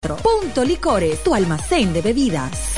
Punto Licores, tu almacén de bebidas.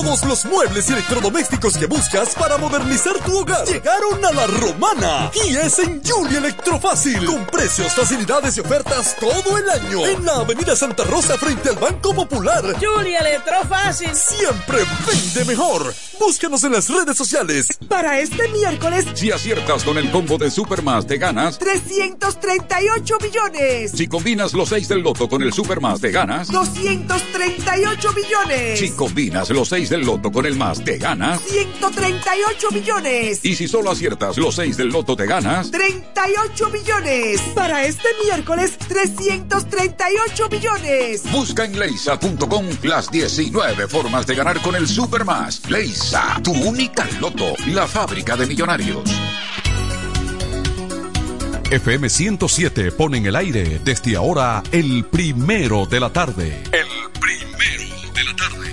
Todos los muebles y electrodomésticos que buscas para modernizar tu hogar llegaron a la romana. Y es en Julie Electrofácil. Con precios, facilidades y ofertas todo el año. En la Avenida Santa Rosa frente al Banco Popular. Julia Electrofácil. Siempre vende mejor. Búscanos en las redes sociales. Para este miércoles, Si aciertas con el combo de Supermas, te ganas. 338 millones. Si combinas los 6 del loto con el Supermas, te ganas. 238 millones. Si combinas los 6 del loto con el más, te ganas. 138 millones. Y si solo aciertas los 6 del loto, te ganas. 38 millones. Para este miércoles, 338 millones. Busca en leisa.com las 19 formas de ganar con el Supermas. Leisa, tu única loto, la fábrica de millonarios. FM 107 pone en el aire desde ahora el primero de la tarde.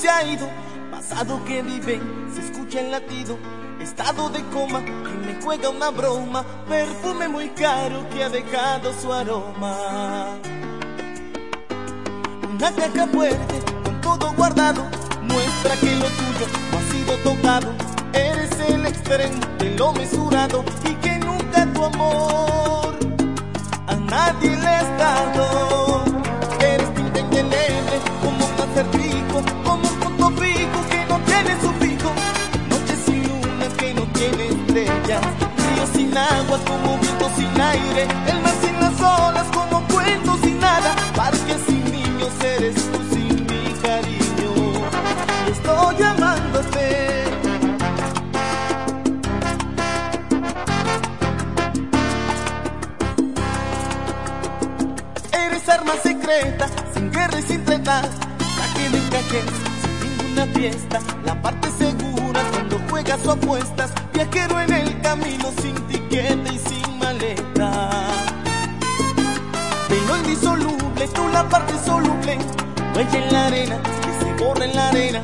Se ha ido. Pasado que vive, se escucha el latido. Estado de coma que me juega una broma. Perfume muy caro que ha dejado su aroma. Una caja fuerte con todo guardado. Muestra que lo tuyo no ha sido tocado. Eres el extremo de lo mesurado. Y que nunca tu amor a nadie le has dado. Eres tinta como un acertijo, fijo que no tiene su fijo. Noches sin luna que no tiene estrellas, ríos sin agua como viento sin aire, el mar sin las olas como cuento sin nada, parques sin niños eres tú sin mi cariño. Y estoy llamándote. Eres arma secreta, sin guerra y sin treta. Saque de cajes, sin ninguna fiesta. La parte segura cuando juegas o apuestas. Viajero en el camino sin tiquete y sin maleta. De indisoluble, tú la parte soluble. Huella en la arena, que se borra en la arena.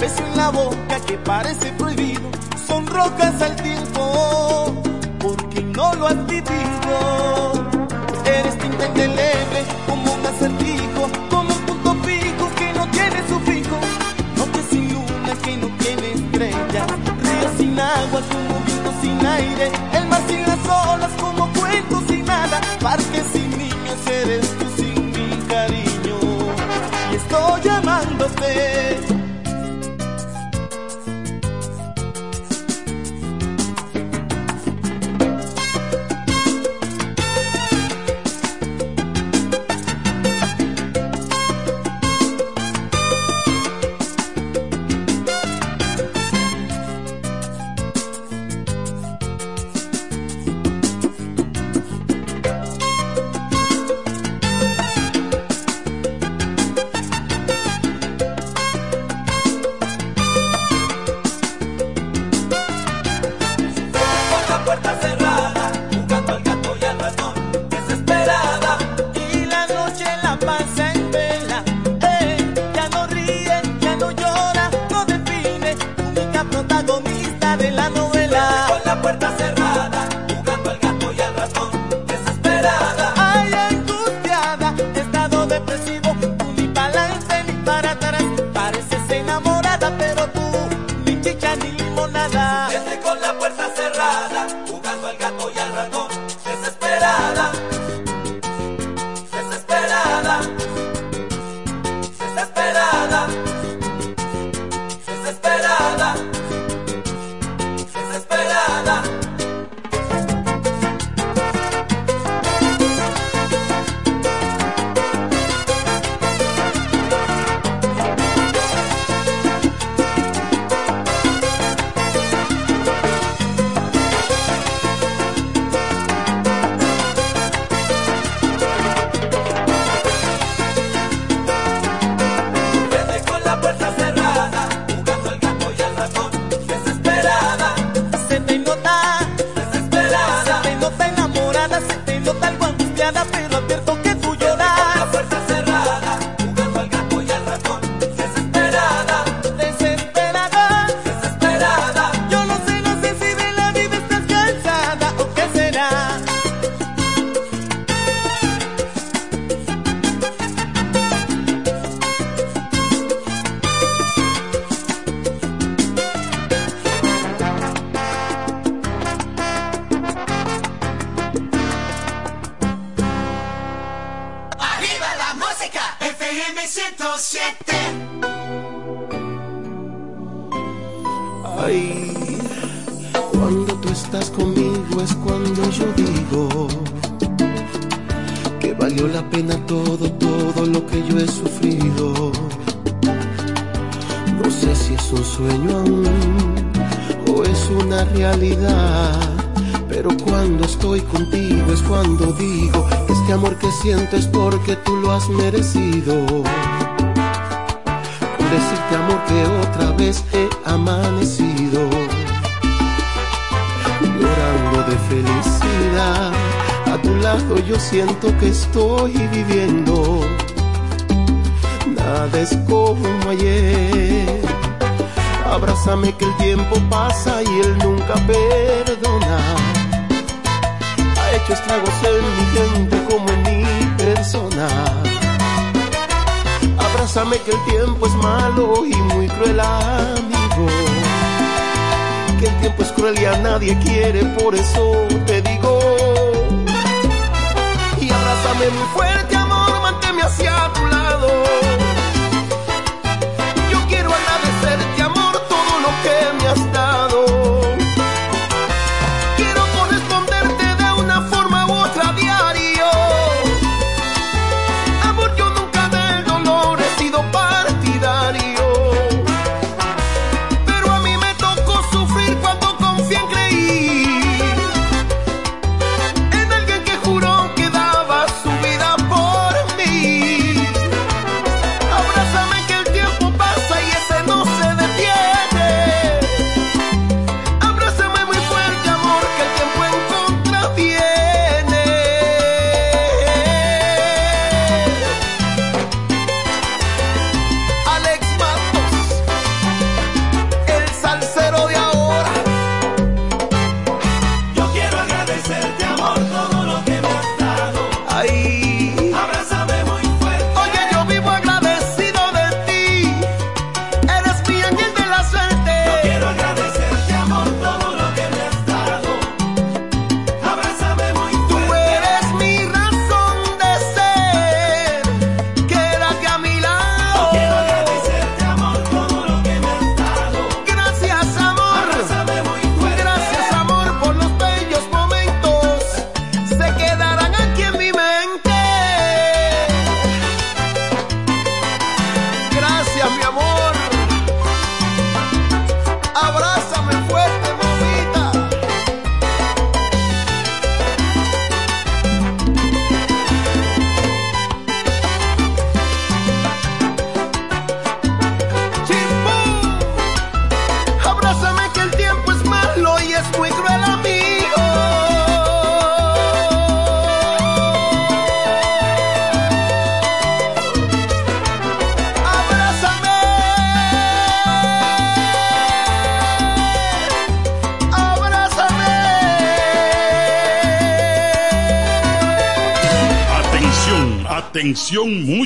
Beso en la boca que parece prohibido. Son rocas al tiempo, porque no lo has vivido. Eres tinta indeleble, como un acertijo, que no tiene estrellas, ríos sin agua como viento sin aire, el mar sin las olas como cuento sin nada, parques sin niños eres tú sin mi cariño. Y estoy llamándote.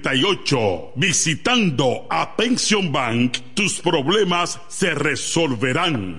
4838. Visitando a Pension Bank, tus problemas se resolverán.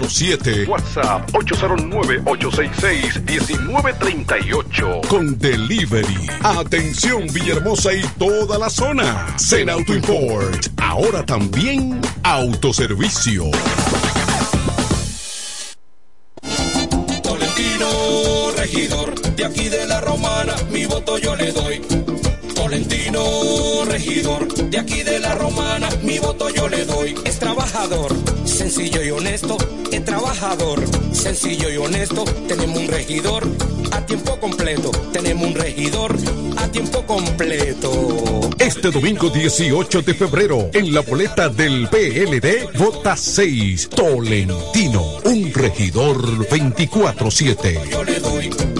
09 WhatsApp 809-866-1938. Con delivery. Atención Villahermosa y toda la zona. Zen Auto Import. Ahora también autoservicio. Tolentino, regidor, de aquí de la romana, mi voto yo le doy. Tolentino, regidor, de aquí de la romana, mi voto yo le doy. Es trabajador, sencillo y honesto, es trabajador, sencillo y honesto. Tenemos un regidor a tiempo completo, tenemos un regidor a tiempo completo. Este domingo 18 de febrero, en la boleta del PLD, vota 6, Tolentino, un regidor 24-7. Yo le doy.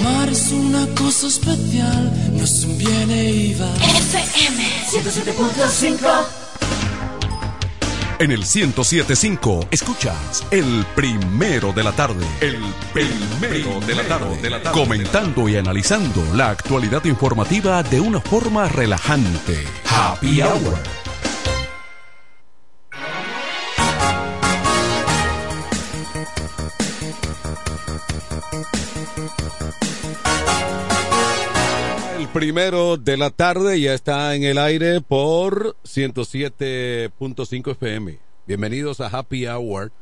Amar es una cosa especial, no es un bien e iba. FM 107.5 En el 1075 escuchas el primero de la tarde. El primero de la tarde. De la tarde. Comentando y analizando la actualidad informativa de una forma relajante. Happy Hour. Primero de la tarde ya está en el aire por 107.5 FM. Bienvenidos a Happy Hour,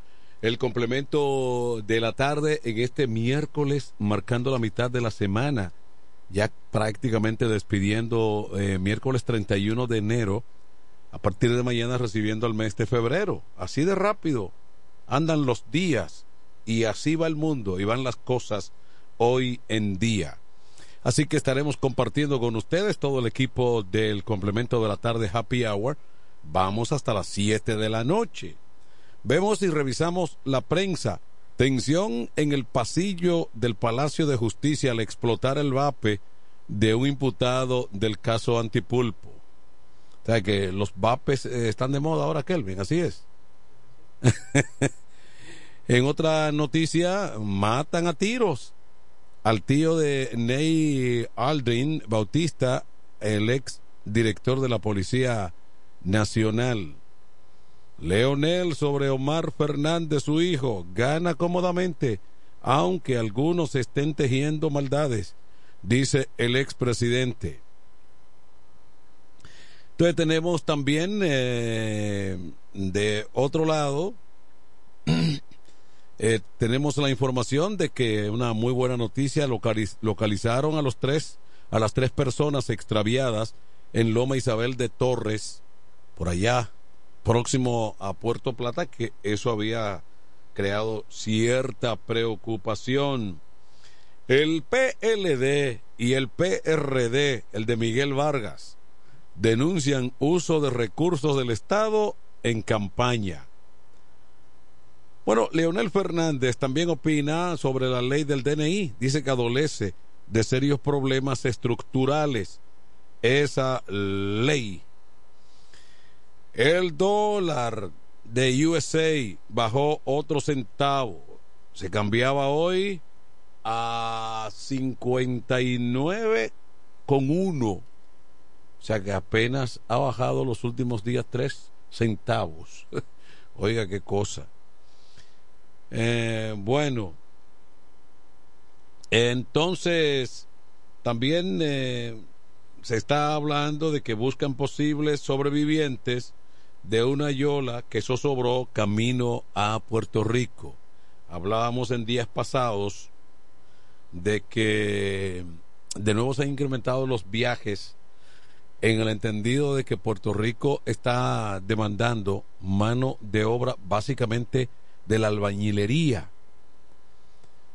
el complemento de la tarde en este miércoles, marcando la mitad de la semana, ya prácticamente despidiendo eh, miércoles 31 de enero, a partir de mañana recibiendo el mes de febrero. Así de rápido andan los días y así va el mundo y van las cosas hoy en día. Así que estaremos compartiendo con ustedes todo el equipo del complemento de la tarde Happy Hour. Vamos hasta las 7 de la noche. Vemos y revisamos la prensa. Tensión en el pasillo del Palacio de Justicia al explotar el vape de un imputado del caso Antipulpo. O sea que los vapes eh, están de moda ahora, Kelvin, así es. en otra noticia, matan a tiros al tío de Ney Aldrin Bautista, el ex director de la Policía Nacional. Leonel sobre Omar Fernández, su hijo, gana cómodamente, aunque algunos estén tejiendo maldades, dice el expresidente. Entonces tenemos también eh, de otro lado eh, tenemos la información de que una muy buena noticia localiz localizaron a los tres, a las tres personas extraviadas en Loma Isabel de Torres, por allá, próximo a Puerto Plata, que eso había creado cierta preocupación. El PLD y el PRD, el de Miguel Vargas, denuncian uso de recursos del Estado en campaña. Bueno, Leonel Fernández también opina sobre la ley del DNI. Dice que adolece de serios problemas estructurales esa ley. El dólar de USA bajó otro centavo. Se cambiaba hoy a 59 con uno. O sea que apenas ha bajado los últimos días tres centavos. Oiga qué cosa. Eh, bueno, entonces también eh, se está hablando de que buscan posibles sobrevivientes de una yola que sobró camino a Puerto Rico. Hablábamos en días pasados de que de nuevo se han incrementado los viajes en el entendido de que Puerto Rico está demandando mano de obra básicamente de la albañilería.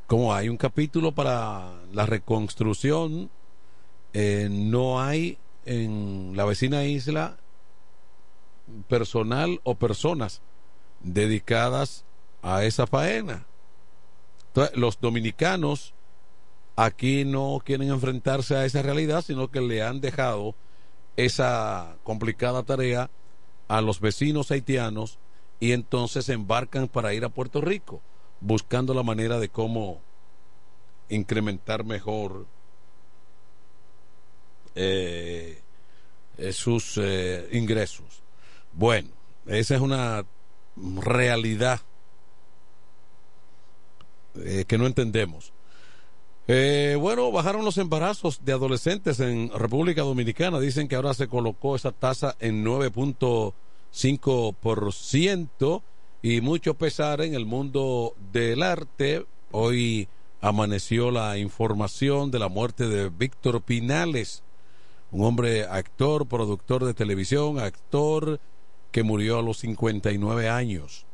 Como hay un capítulo para la reconstrucción, eh, no hay en la vecina isla personal o personas dedicadas a esa faena. Entonces, los dominicanos aquí no quieren enfrentarse a esa realidad, sino que le han dejado esa complicada tarea a los vecinos haitianos y entonces embarcan para ir a Puerto Rico, buscando la manera de cómo incrementar mejor eh, eh, sus eh, ingresos. Bueno, esa es una realidad que no entendemos. bueno, bajaron los embarazos de adolescentes en República Dominicana. Dicen que ahora se colocó esa tasa en 9.5 5% y mucho pesar en el mundo del arte. Hoy amaneció la información de la muerte de Víctor Pinales, un hombre actor, productor de televisión, actor que murió a los 59 años.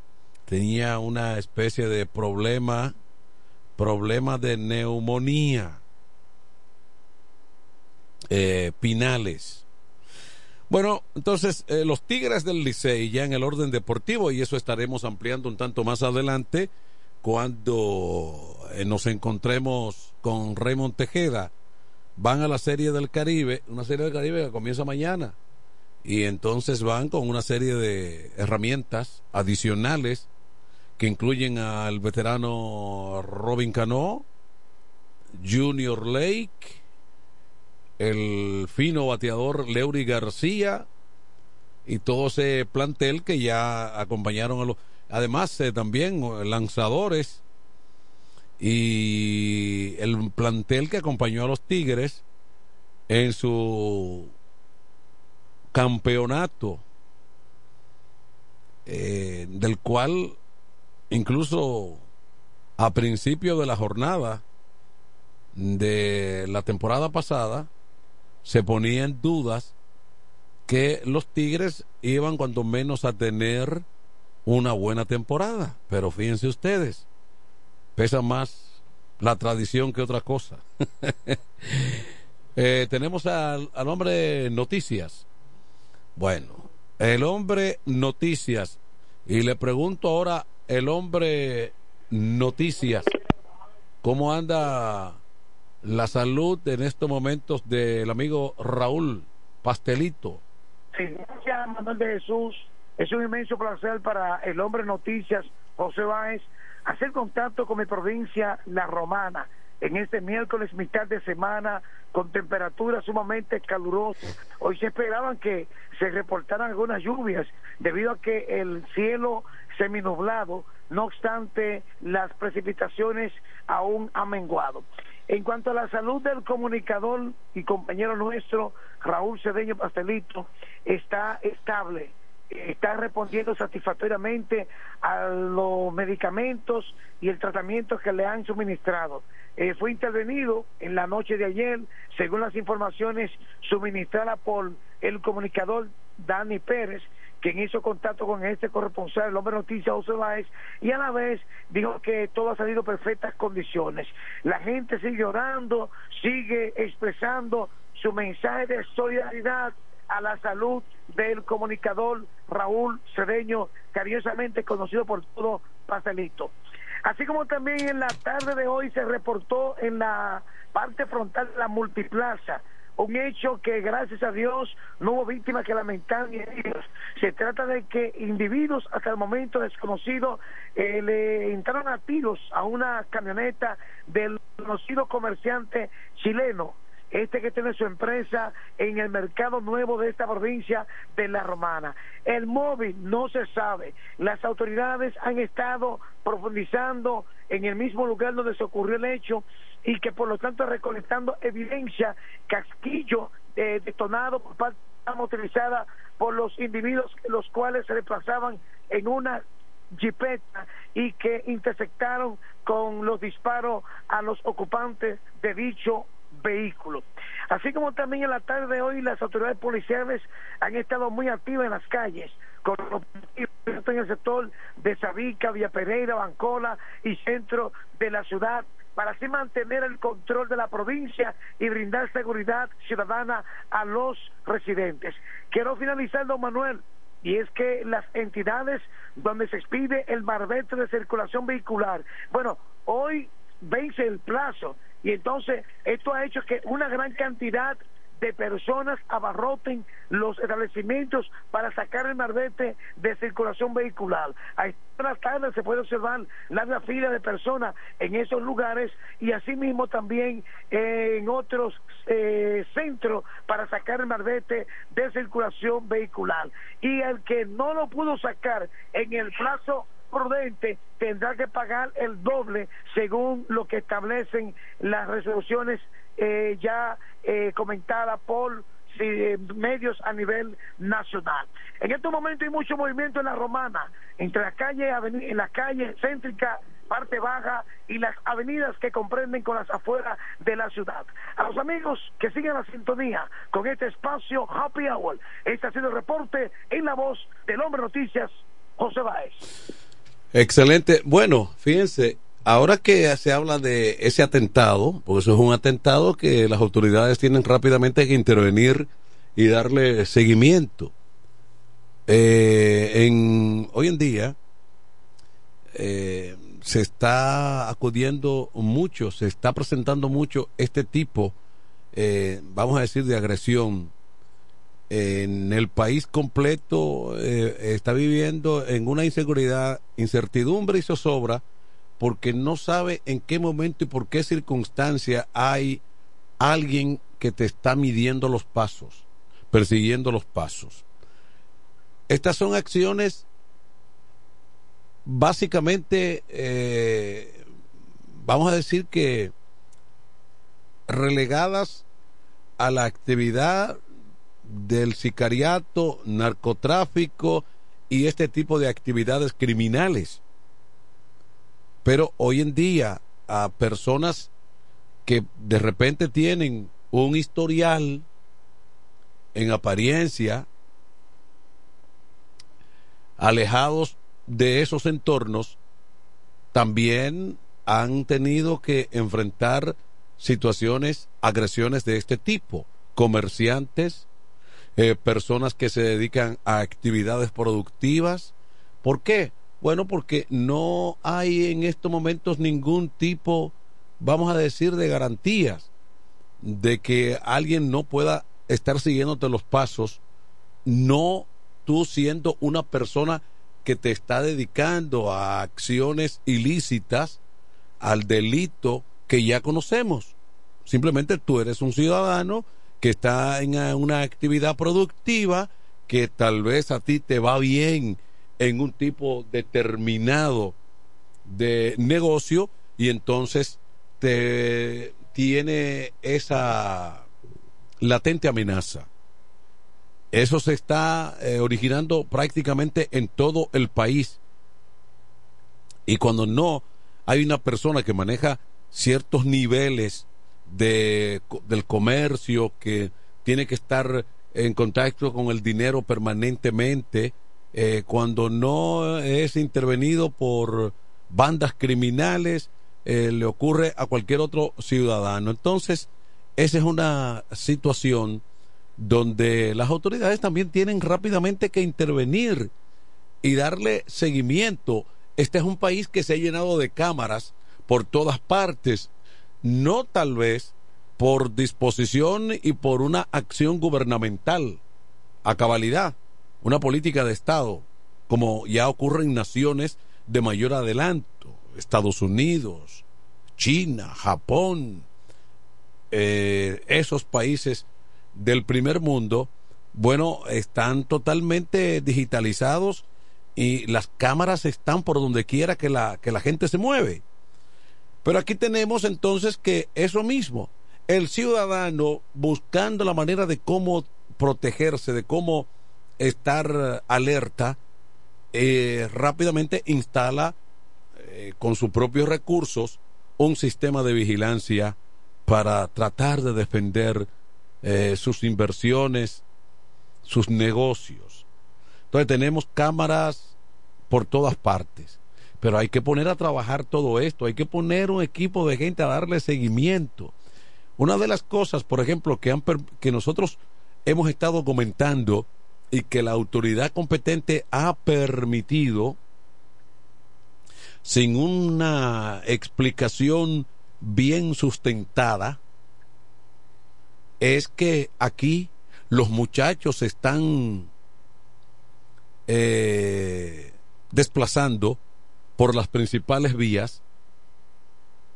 Tenía una especie de problema, problema de neumonía. Eh, Pinales. Bueno, entonces eh, los Tigres del Licey ya en el orden deportivo y eso estaremos ampliando un tanto más adelante cuando eh, nos encontremos con Raymond Tejeda. Van a la Serie del Caribe, una Serie del Caribe que comienza mañana y entonces van con una serie de herramientas adicionales que incluyen al veterano Robin Cano, Junior Lake, el fino bateador Leury García y todo ese plantel que ya acompañaron a los además eh, también lanzadores. Y el plantel que acompañó a los Tigres en su campeonato eh, del cual incluso a principio de la jornada de la temporada pasada se ponía en dudas que los Tigres iban cuanto menos a tener una buena temporada. Pero fíjense ustedes, pesa más la tradición que otra cosa. eh, tenemos al, al hombre Noticias. Bueno, el hombre Noticias. Y le pregunto ahora, el hombre Noticias, ¿cómo anda la salud en estos momentos del amigo Raúl Pastelito? Sí, gracias Manuel de Jesús. Es un inmenso placer para el hombre Noticias, José Báez, hacer contacto con mi provincia, La Romana, en este miércoles, mitad de semana, con temperaturas sumamente calurosas. Hoy se esperaban que se reportaran algunas lluvias debido a que el cielo seminublado, no obstante, las precipitaciones aún han menguado. En cuanto a la salud del comunicador y compañero nuestro, Raúl Cedeño Pastelito, está estable, está respondiendo satisfactoriamente a los medicamentos y el tratamiento que le han suministrado. Eh, fue intervenido en la noche de ayer, según las informaciones suministradas por el comunicador Dani Pérez, quien hizo contacto con este corresponsal, el hombre noticia José Báez, y a la vez dijo que todo ha salido en perfectas condiciones. La gente sigue orando, sigue expresando su mensaje de solidaridad a la salud del comunicador Raúl Cedeño, cariñosamente conocido por todo Pastelito. Así como también en la tarde de hoy se reportó en la parte frontal de la multiplaza un hecho que gracias a Dios no hubo víctimas que lamentar ni heridos. Se trata de que individuos hasta el momento desconocidos eh, le entraron a tiros a una camioneta del conocido comerciante chileno este que tiene su empresa en el mercado nuevo de esta provincia de La Romana. El móvil no se sabe. Las autoridades han estado profundizando en el mismo lugar donde se ocurrió el hecho y que por lo tanto recolectando evidencia, casquillo eh, detonado por parte utilizada por los individuos los cuales se desplazaban en una jipeta y que intersectaron con los disparos a los ocupantes de dicho vehículo. Así como también en la tarde de hoy las autoridades policiales han estado muy activas en las calles, con en el sector de Sabica, Villa Pereira, Bancola y centro de la ciudad para así mantener el control de la provincia y brindar seguridad ciudadana a los residentes. Quiero finalizar, don Manuel, y es que las entidades donde se expide el marbete de circulación vehicular, bueno, hoy vence el plazo y entonces esto ha hecho que una gran cantidad de personas abarroten los establecimientos para sacar el marbete de circulación vehicular. A estas tardes se puede observar larga fila de personas en esos lugares y asimismo también en otros eh, centros para sacar el marbete de circulación vehicular. Y el que no lo pudo sacar en el plazo prudente tendrá que pagar el doble según lo que establecen las resoluciones eh, ya eh, comentada por eh, medios a nivel nacional. En este momento hay mucho movimiento en la Romana, entre la calle, en la calle céntrica parte baja y las avenidas que comprenden con las afueras de la ciudad. A los amigos que siguen la sintonía con este espacio Happy Hour, este ha sido el reporte en la voz del hombre noticias, José Báez. Excelente. Bueno, fíjense, ahora que se habla de ese atentado, porque eso es un atentado que las autoridades tienen rápidamente que intervenir y darle seguimiento. Eh, hoy en día eh, se está acudiendo mucho, se está presentando mucho este tipo, eh, vamos a decir, de agresión. En el país completo eh, está viviendo en una inseguridad, incertidumbre y zozobra porque no sabe en qué momento y por qué circunstancia hay alguien que te está midiendo los pasos, persiguiendo los pasos. Estas son acciones básicamente, eh, vamos a decir que relegadas a la actividad del sicariato, narcotráfico y este tipo de actividades criminales. Pero hoy en día a personas que de repente tienen un historial en apariencia alejados de esos entornos, también han tenido que enfrentar situaciones, agresiones de este tipo. Comerciantes, eh, personas que se dedican a actividades productivas. ¿Por qué? Bueno, porque no hay en estos momentos ningún tipo, vamos a decir, de garantías de que alguien no pueda estar siguiéndote los pasos, no tú siendo una persona que te está dedicando a acciones ilícitas, al delito que ya conocemos. Simplemente tú eres un ciudadano que está en una actividad productiva que tal vez a ti te va bien en un tipo determinado de negocio y entonces te tiene esa latente amenaza. Eso se está eh, originando prácticamente en todo el país. Y cuando no hay una persona que maneja ciertos niveles de, del comercio, que tiene que estar en contacto con el dinero permanentemente, eh, cuando no es intervenido por bandas criminales, eh, le ocurre a cualquier otro ciudadano. Entonces, esa es una situación donde las autoridades también tienen rápidamente que intervenir y darle seguimiento. Este es un país que se ha llenado de cámaras por todas partes, no tal vez por disposición y por una acción gubernamental a cabalidad, una política de Estado, como ya ocurre en naciones de mayor adelanto, Estados Unidos, China, Japón, eh, esos países del primer mundo, bueno, están totalmente digitalizados y las cámaras están por donde quiera que la, que la gente se mueve. Pero aquí tenemos entonces que eso mismo, el ciudadano buscando la manera de cómo protegerse, de cómo estar alerta, eh, rápidamente instala eh, con sus propios recursos un sistema de vigilancia para tratar de defender eh, sus inversiones, sus negocios. Entonces tenemos cámaras por todas partes, pero hay que poner a trabajar todo esto, hay que poner un equipo de gente a darle seguimiento. Una de las cosas, por ejemplo, que, han, que nosotros hemos estado comentando y que la autoridad competente ha permitido, sin una explicación bien sustentada, es que aquí los muchachos están eh, desplazando por las principales vías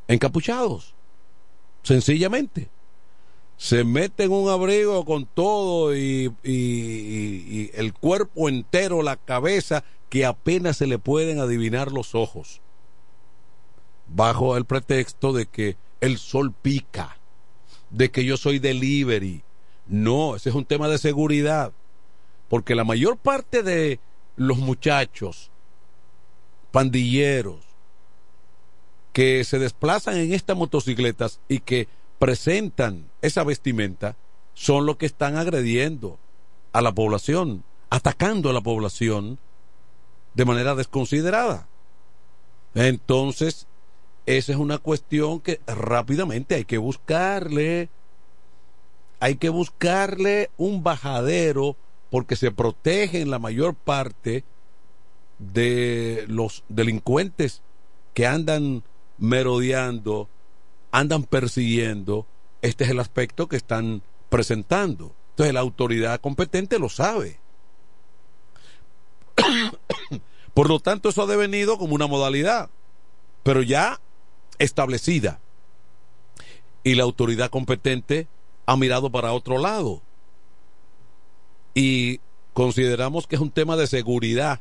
encapuchados, sencillamente. Se meten un abrigo con todo y, y el cuerpo entero, la cabeza, que apenas se le pueden adivinar los ojos, bajo el pretexto de que el sol pica de que yo soy delivery. No, ese es un tema de seguridad. Porque la mayor parte de los muchachos, pandilleros, que se desplazan en estas motocicletas y que presentan esa vestimenta son los que están agrediendo a la población, atacando a la población de manera desconsiderada. Entonces, esa es una cuestión que rápidamente hay que buscarle, hay que buscarle un bajadero porque se protegen la mayor parte de los delincuentes que andan merodeando, andan persiguiendo. Este es el aspecto que están presentando. Entonces la autoridad competente lo sabe. Por lo tanto, eso ha devenido como una modalidad, pero ya establecida. Y la autoridad competente ha mirado para otro lado. Y consideramos que es un tema de seguridad,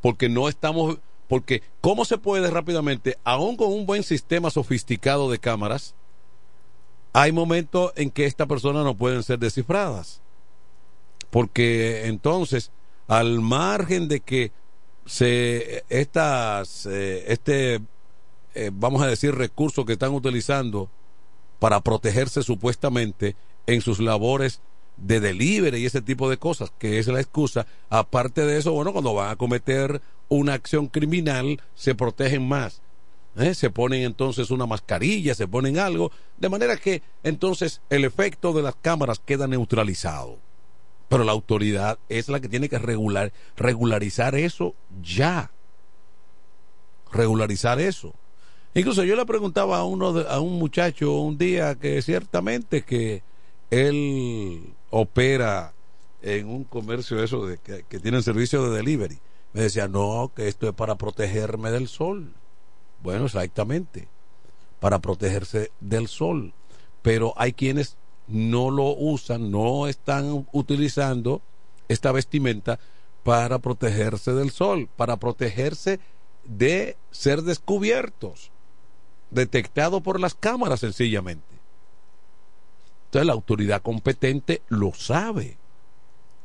porque no estamos, porque ¿cómo se puede rápidamente, aún con un buen sistema sofisticado de cámaras, hay momentos en que estas personas no pueden ser descifradas? Porque entonces, al margen de que se estas eh, este eh, vamos a decir recursos que están utilizando para protegerse supuestamente en sus labores de delivery y ese tipo de cosas, que es la excusa. Aparte de eso, bueno, cuando van a cometer una acción criminal, se protegen más. ¿Eh? Se ponen entonces una mascarilla, se ponen algo, de manera que entonces el efecto de las cámaras queda neutralizado. Pero la autoridad es la que tiene que regular, regularizar eso ya. Regularizar eso. Incluso yo le preguntaba a uno a un muchacho un día que ciertamente que él opera en un comercio eso de que, que tiene servicio de delivery. Me decía, "No, que esto es para protegerme del sol." Bueno, exactamente. Para protegerse del sol. Pero hay quienes no lo usan, no están utilizando esta vestimenta para protegerse del sol, para protegerse de ser descubiertos, detectados por las cámaras sencillamente. Entonces la autoridad competente lo sabe.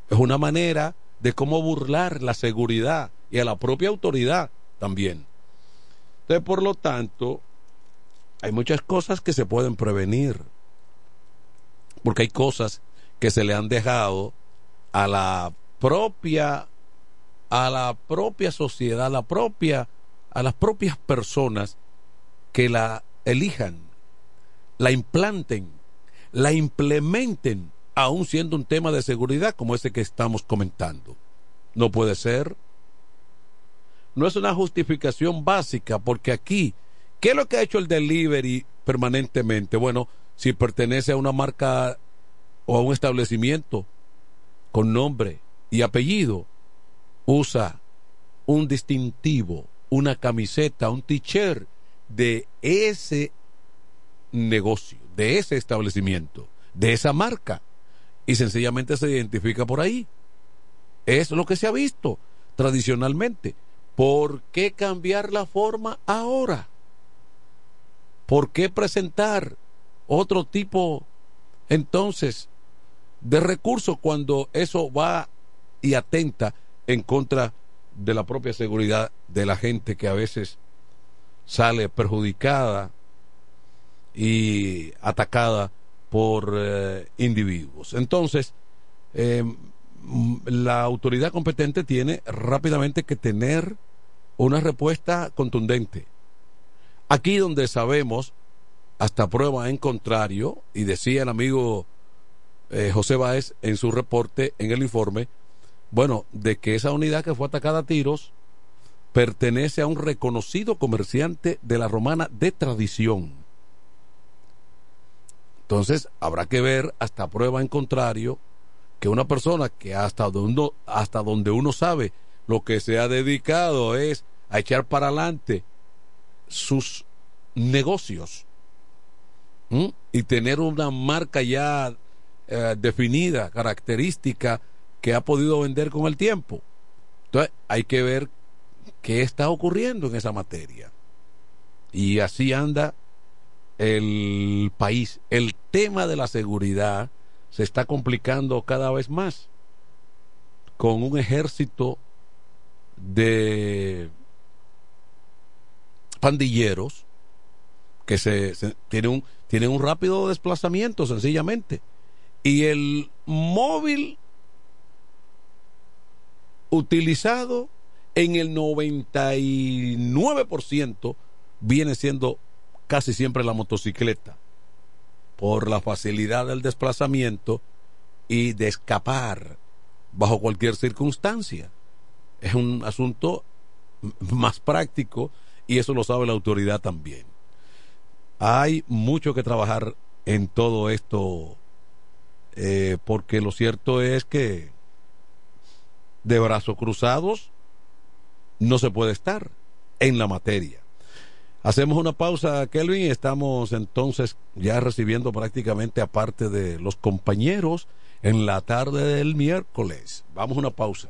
Es una manera de cómo burlar la seguridad y a la propia autoridad también. Entonces, por lo tanto, hay muchas cosas que se pueden prevenir porque hay cosas que se le han dejado a la propia a la propia sociedad, a la propia a las propias personas que la elijan, la implanten, la implementen, aún siendo un tema de seguridad como ese que estamos comentando. No puede ser. No es una justificación básica, porque aquí, ¿qué es lo que ha hecho el delivery permanentemente? Bueno, si pertenece a una marca o a un establecimiento con nombre y apellido, usa un distintivo, una camiseta, un t-shirt de ese negocio, de ese establecimiento, de esa marca, y sencillamente se identifica por ahí. Es lo que se ha visto tradicionalmente. ¿Por qué cambiar la forma ahora? ¿Por qué presentar otro tipo entonces de recursos cuando eso va y atenta en contra de la propia seguridad de la gente que a veces sale perjudicada y atacada por eh, individuos. Entonces, eh, la autoridad competente tiene rápidamente que tener una respuesta contundente. Aquí donde sabemos hasta prueba en contrario, y decía el amigo eh, José Báez en su reporte, en el informe, bueno, de que esa unidad que fue atacada a tiros pertenece a un reconocido comerciante de la romana de tradición. Entonces, habrá que ver hasta prueba en contrario que una persona que hasta donde hasta donde uno sabe lo que se ha dedicado es a echar para adelante sus negocios y tener una marca ya eh, definida, característica que ha podido vender con el tiempo. Entonces hay que ver qué está ocurriendo en esa materia. Y así anda el país. El tema de la seguridad se está complicando cada vez más con un ejército de pandilleros que se, se- tiene, un, tiene un rápido desplazamiento, sencillamente. Y el móvil utilizado en el 99% viene siendo casi siempre la motocicleta por la facilidad del desplazamiento y de escapar bajo cualquier circunstancia. Es un asunto más práctico y eso lo sabe la autoridad también. Hay mucho que trabajar en todo esto eh, porque lo cierto es que de brazos cruzados no se puede estar en la materia. Hacemos una pausa, Kelvin, estamos entonces ya recibiendo prácticamente aparte de los compañeros en la tarde del miércoles. Vamos a una pausa.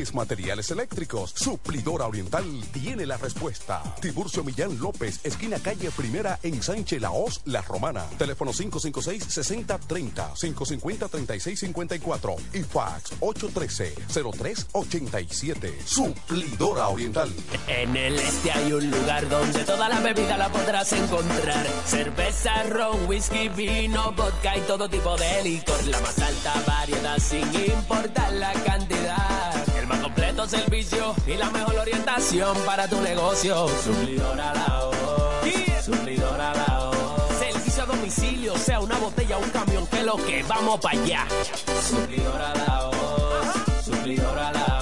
es materiales eléctricos. Suplidora Oriental tiene la respuesta. Tiburcio Millán López, esquina calle Primera en Sánchez Laos, La Romana. Teléfono 556-6030, 550-3654 y fax 813-0387. Suplidora Oriental. En el este hay un lugar donde toda la bebida la podrás encontrar. Cerveza, ron, whisky, vino, vodka y todo tipo de licor. La más alta variedad sin importar la cantidad. Servicio y la mejor orientación para tu negocio. Suplidora la Suplidora la Servicio a domicilio, sea una botella o un camión, que lo que vamos para allá. Suplidora la Suplidora la El mejor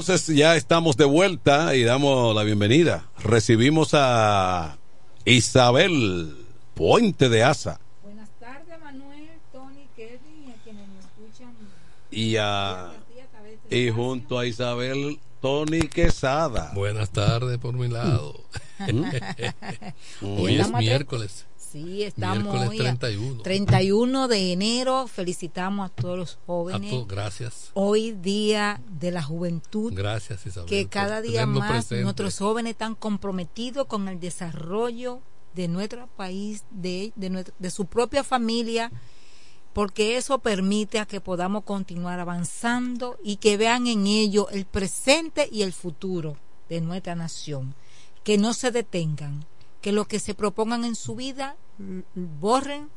Entonces ya estamos de vuelta y damos la bienvenida. Recibimos a Isabel Puente de Asa Buenas tardes, Manuel, Tony, Kevin y a quienes nos escuchan. y a y junto a Isabel Tony Quesada. Buenas tardes por mi lado. Hoy es miércoles. Sí, estamos Miércoles hoy a 31. 31 de enero. Felicitamos a todos los A jóvenes. todos, gracias. Hoy día de la juventud. Gracias, Isabel. que cada día más nuestros jóvenes están comprometidos con el desarrollo de nuestro país, de, de, nuestra- de su propia familia, porque eso permite a que podamos continuar avanzando y que vean en ello el presente y el futuro de nuestra nación. Que no se detengan, que lo que se propongan en su vida l- borren,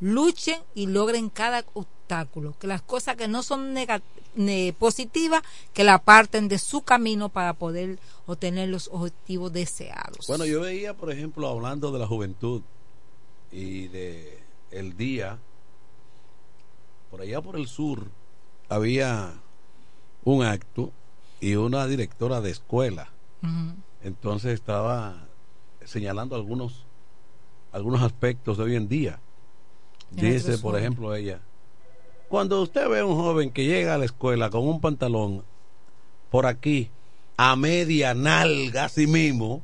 luchen y logren cada obstáculo. Que las cosas que no son positivas, que la parten de su camino para poder obtener los objetivos deseados. Bueno, yo veía, por ejemplo, hablando de la juventud y de el día, por allá por el sur había un acto y una directora de escuela. Entonces estaba señalando algunos algunos aspectos de hoy en día. Dice, por ejemplo, ella, cuando usted ve a un joven que llega a la escuela con un pantalón por aquí a media nalga así mismo,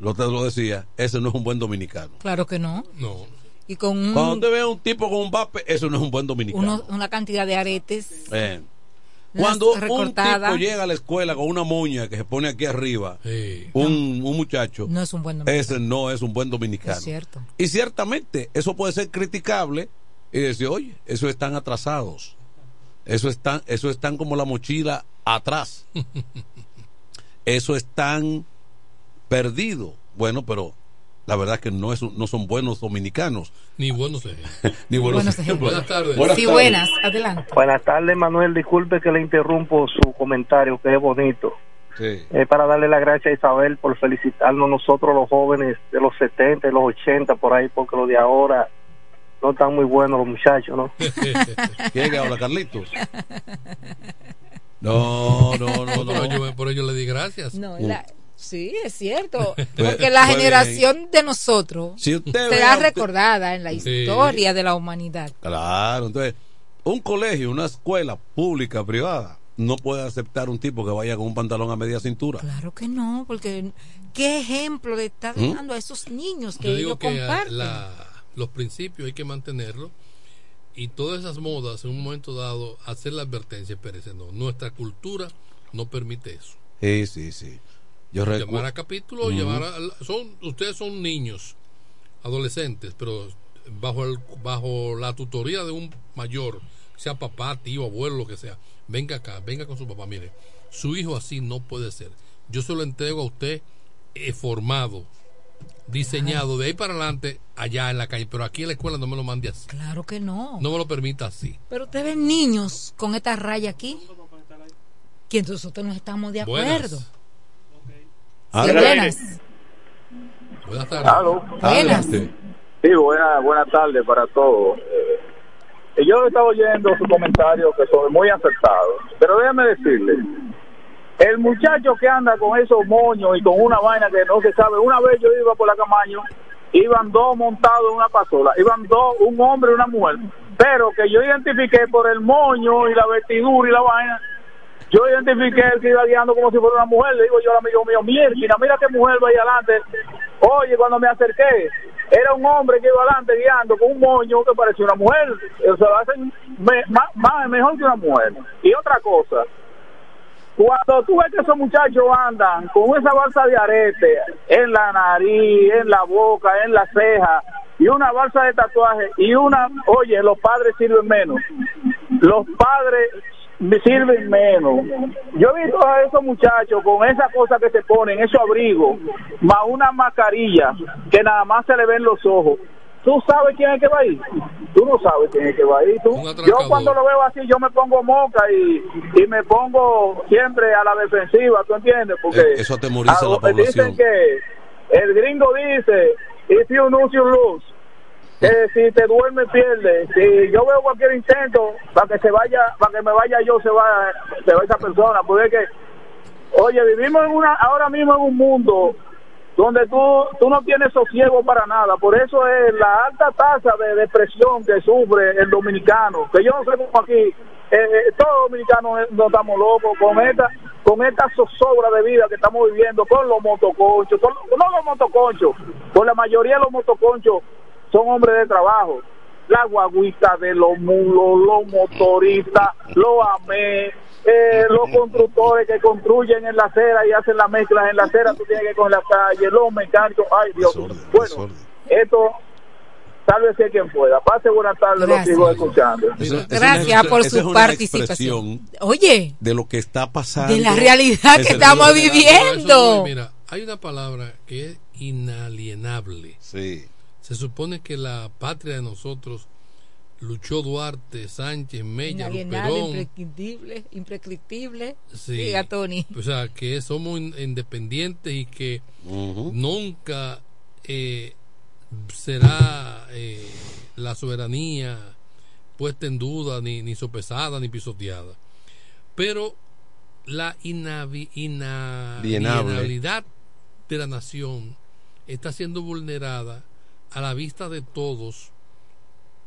lo te lo decía, ese no es un buen dominicano. Claro que no. No. Y con un- Cuando usted ve a un tipo con un vape, eso no es un buen dominicano. uno- una cantidad de aretes. Eh, Cuando un tipo llega a la escuela con una moña que se pone aquí arriba, un, un muchacho, No es un buen dominicano. ese no es un buen dominicano. Es cierto. Y ciertamente eso puede ser criticable y decir, oye, eso están atrasados. Eso están, eso están como la mochila atrás. eso están perdidos. Bueno, pero la verdad que no es un- no son buenos dominicanos. Ni buenos ejemplos. Ni buenos Buenos ejemplos. Buenas tardes. Buenas sí, tardes. buenas. Adelante. Buenas tardes, Manuel. Disculpe que le interrumpo su comentario, que es bonito. Sí. Es para darle las gracias a Isabel por felicitarnos nosotros los jóvenes de los 70 y los 80 por ahí, porque los de ahora no están muy buenos los muchachos, ¿no? ¿Quién habla, Carlitos? No, no, no, Por no. ello, por ello le di gracias. No, la- sí, es cierto. Fue- Porque la fue generación de nosotros Si usted será usted- recordada en la Sí. historia de la humanidad. Claro, entonces, un colegio, una escuela pública, privada, no puede aceptar un tipo que vaya con un pantalón a media cintura. Claro que no, porque qué ejemplo le está ¿Mm? dando a esos niños que Yo digo ellos que comparten. la- los principios hay que mantenerlos y todas esas modas en un momento dado hacer la advertencia, espérese, no, nuestra cultura no permite eso. Sí, sí, sí. Yo llamar a capítulo, llamar a, son ustedes son niños, adolescentes, pero bajo el bajo la tutoría de un mayor, sea papá, tío, abuelo, lo que sea. Venga acá, venga con su papá, mire, su hijo así no puede ser. Yo se lo entrego a usted eh, formado, diseñado de ahí para adelante allá en la calle, pero aquí en la escuela no me lo mande así. Claro que no. No me lo permita así. Pero usted ve niños con esta raya aquí. Que nosotros no estamos de acuerdo. Sí, buenas. Buenas tardes. Buenas. Sí, buena, buenas tardes para todos. Eh, yo estaba oyendo su comentario que son muy acertados, pero déjame decirle, el muchacho que anda con esos moños y con una vaina que no se sabe, una vez yo iba por la Camaño, iban dos montados en una pasola, iban dos, un hombre y una mujer, pero que yo identifiqué por el moño y la vestidura y la vaina, yo identifiqué el que iba guiando como si fuera una mujer. Le digo yo al amigo mío, mira, mira qué mujer va ahí adelante. Oye, cuando me acerqué, era un hombre que iba adelante guiando con un moño que parecía una mujer. O sea, lo hacen me- más, mejor que una mujer. Y otra cosa, cuando tú ves que esos muchachos andan con esa balsa de arete en la nariz, en la boca, en la ceja, y una balsa de tatuaje, y una, oye, los padres sirven menos. Los padres sirven menos. Yo he visto a esos muchachos con esa cosa que se ponen, esos abrigos, más una mascarilla que nada más se le ven los ojos. ¿Tú sabes quién es que va ahí? Tú no sabes quién es que va ahí. Tú, yo cuando lo veo así, yo me pongo moca y, y me pongo siempre a la defensiva, ¿tú entiendes? Porque Eh, Eso atemoriza a la ah, dicen población. que el gringo dice, if you lose, you lose que si te duerme pierde. Si yo veo cualquier intento para que se vaya para que me vaya yo se va se va esa persona. Porque que oye vivimos en una ahora mismo en un mundo donde tú tú no tienes sosiego para nada. Por eso es la alta tasa de depresión que sufre el dominicano. Que yo no sé cómo aquí eh, eh, todos los dominicanos eh, no estamos locos con esta con esta zozobra de vida que estamos viviendo con los motoconchos con, no los motoconchos con la mayoría de los motoconchos son hombres de trabajo. La guaguita de los mulos, los motoristas, los AME, eh, los constructores que construyen en la acera y hacen las mezclas en la acera, tú tienes que con la calle, los mecánicos, ay Dios. Bueno, esto tal vez sea quien pueda. Pase buenas tardes, los Gracias. sigo escuchando. Gracias por su participación. Oye, de lo que está pasando. de la realidad que estamos viviendo. mira, hay una palabra que es inalienable. Sí. Se supone que la patria de nosotros luchó Duarte, Sánchez, Mella, Luperón. imprescriptible, imprescriptible. Sí. Diga, Tony. O sea, que somos in- independientes y que nunca eh, será eh, la soberanía puesta en duda, ni, ni sopesada, ni pisoteada. Pero la inavi- inalienabilidad de la nación está siendo vulnerada a la vista de todos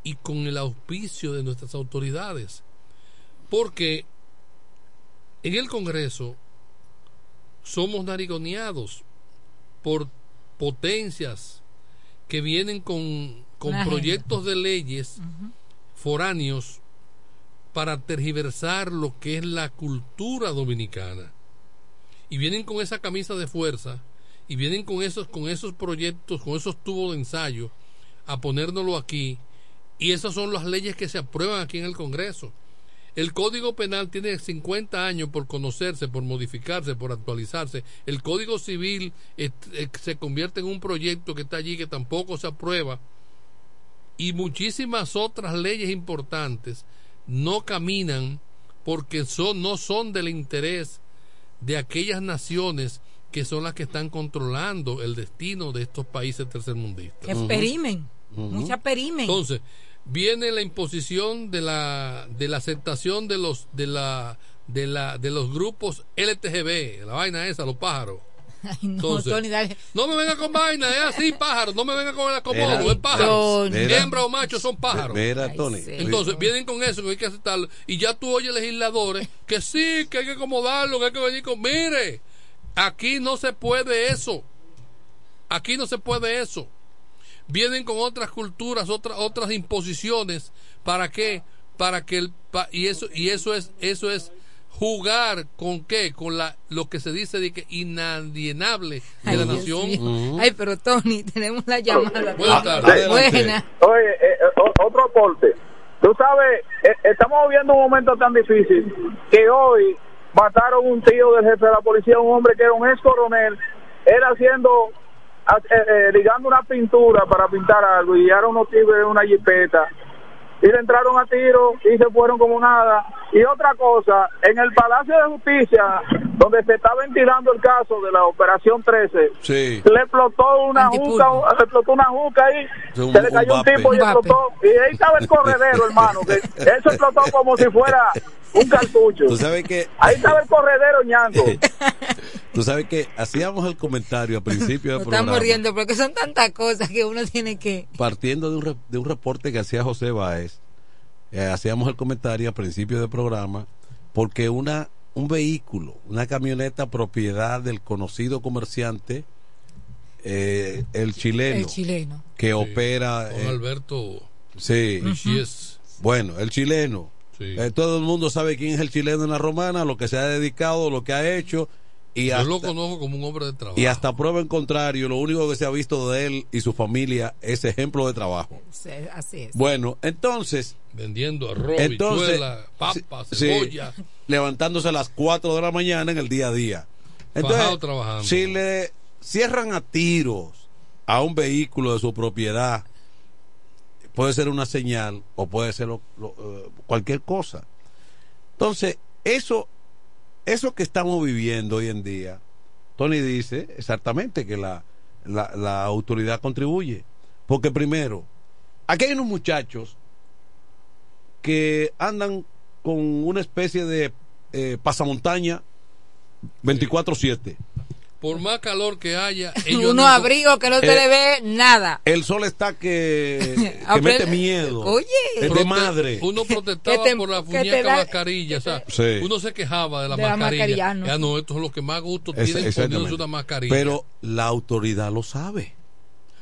y con el auspicio de nuestras autoridades. Porque en el Congreso somos narigoneados por potencias que vienen con, con proyectos de leyes foráneos para tergiversar lo que es la cultura dominicana. Y vienen con esa camisa de fuerza y vienen con esos, con esos proyectos, con esos tubos de ensayo a ponérnoslo aquí. Y esas son las leyes que se aprueban aquí en el Congreso. El Código Penal tiene 50 años por conocerse, por modificarse, por actualizarse. El Código Civil eh, eh, se convierte en un proyecto que está allí que tampoco se aprueba. Y muchísimas otras leyes importantes no caminan porque son, no son del interés de aquellas naciones que son las que están controlando el destino de estos países tercermundistas. Que perimen, mucha perimen. Entonces, viene la imposición de la de la aceptación de los de la de la de los grupos LTGB, la vaina esa, los pájaros. Ay, no, Entonces, Tony, dale. no me venga con vaina, es así, pájaro, no me venga con el acomodo, Mira, es pájaro. Hembra o macho son pájaros. Mira, Tony. Entonces, vienen con eso que hay que aceptarlo. Y ya tú oyes legisladores que sí, que hay que acomodarlo, que hay que venir con. Mire, aquí no se puede eso. Aquí no se puede eso. Vienen con otras culturas, otras otras imposiciones. ¿Para qué? Para que el pa- y eso y eso es eso es jugar con qué? Con la lo que se dice de que inalienable de Ay, la nación. mío. Ay, pero Tony, tenemos la llamada. Buenas tardes. Buena. Oye, eh, eh, o- otro aporte. Tú sabes, eh, estamos viviendo un momento tan difícil que hoy mataron un tío del jefe de la policía, un hombre que era un ex coronel, él haciendo, ha- eh, eh, ligando una pintura para pintar algo y era unos tigres en una jipeta y le entraron a tiro y se fueron como nada. Y otra cosa, en el Palacio de Justicia, donde se está ventilando el caso de la Operación 13, Sí. le explotó una juca, le explotó una juca ahí, Un- se le cayó un un tipo y explotó. Y ahí estaba el corredero, hermano, que eso explotó como si fuera un cartucho. Tú sabes que Ahí estaba el corredero, ñango. tú sabes que hacíamos el comentario al principio del programa estamos riendo porque son tantas cosas que uno tiene que. partiendo de un, re- de un reporte que hacía José Báez, eh, hacíamos el comentario al principio del programa, porque una un vehículo, una camioneta propiedad del conocido comerciante, eh, el chileno, El chileno. que opera... Don eh, Alberto sí. Michies. Bueno, el chileno. Eh, todo el mundo sabe quién es el chileno en la romana, lo que se ha dedicado, lo que ha hecho. Y Yo hasta, lo conozco como un hombre de trabajo. y hasta prueba en contrario, lo único que se ha visto de él y su familia es ejemplo de trabajo. Sí, Así es. Bueno, entonces. Vendiendo arroz, entonces, bichuela, papa, sí, cebolla. levantándose a las 4 de la mañana en el día a día. Fajado trabajando. si le cierran a tiros a un vehículo de su propiedad, puede ser una señal o puede ser lo- lo- eh, cualquier cosa. Entonces, eso, eso que estamos viviendo hoy en día, Tony dice exactamente que la, la, la autoridad contribuye. Porque primero, aquí hay unos muchachos que andan con una especie de eh, pasamontaña 24-7. Por más calor que haya, ellos Uno no- abrigo que no se Eh, le ve nada. El sol está que, que mete miedo. Oye. Es de madre. Uno protestaba te- por la muñeca da- mascarilla. O sea, Sí. uno se quejaba de la De la mascarilla. mascarilla, no. Ya no, esto es lo que más gusto tienen poniéndose una mascarilla. Pero la autoridad lo sabe.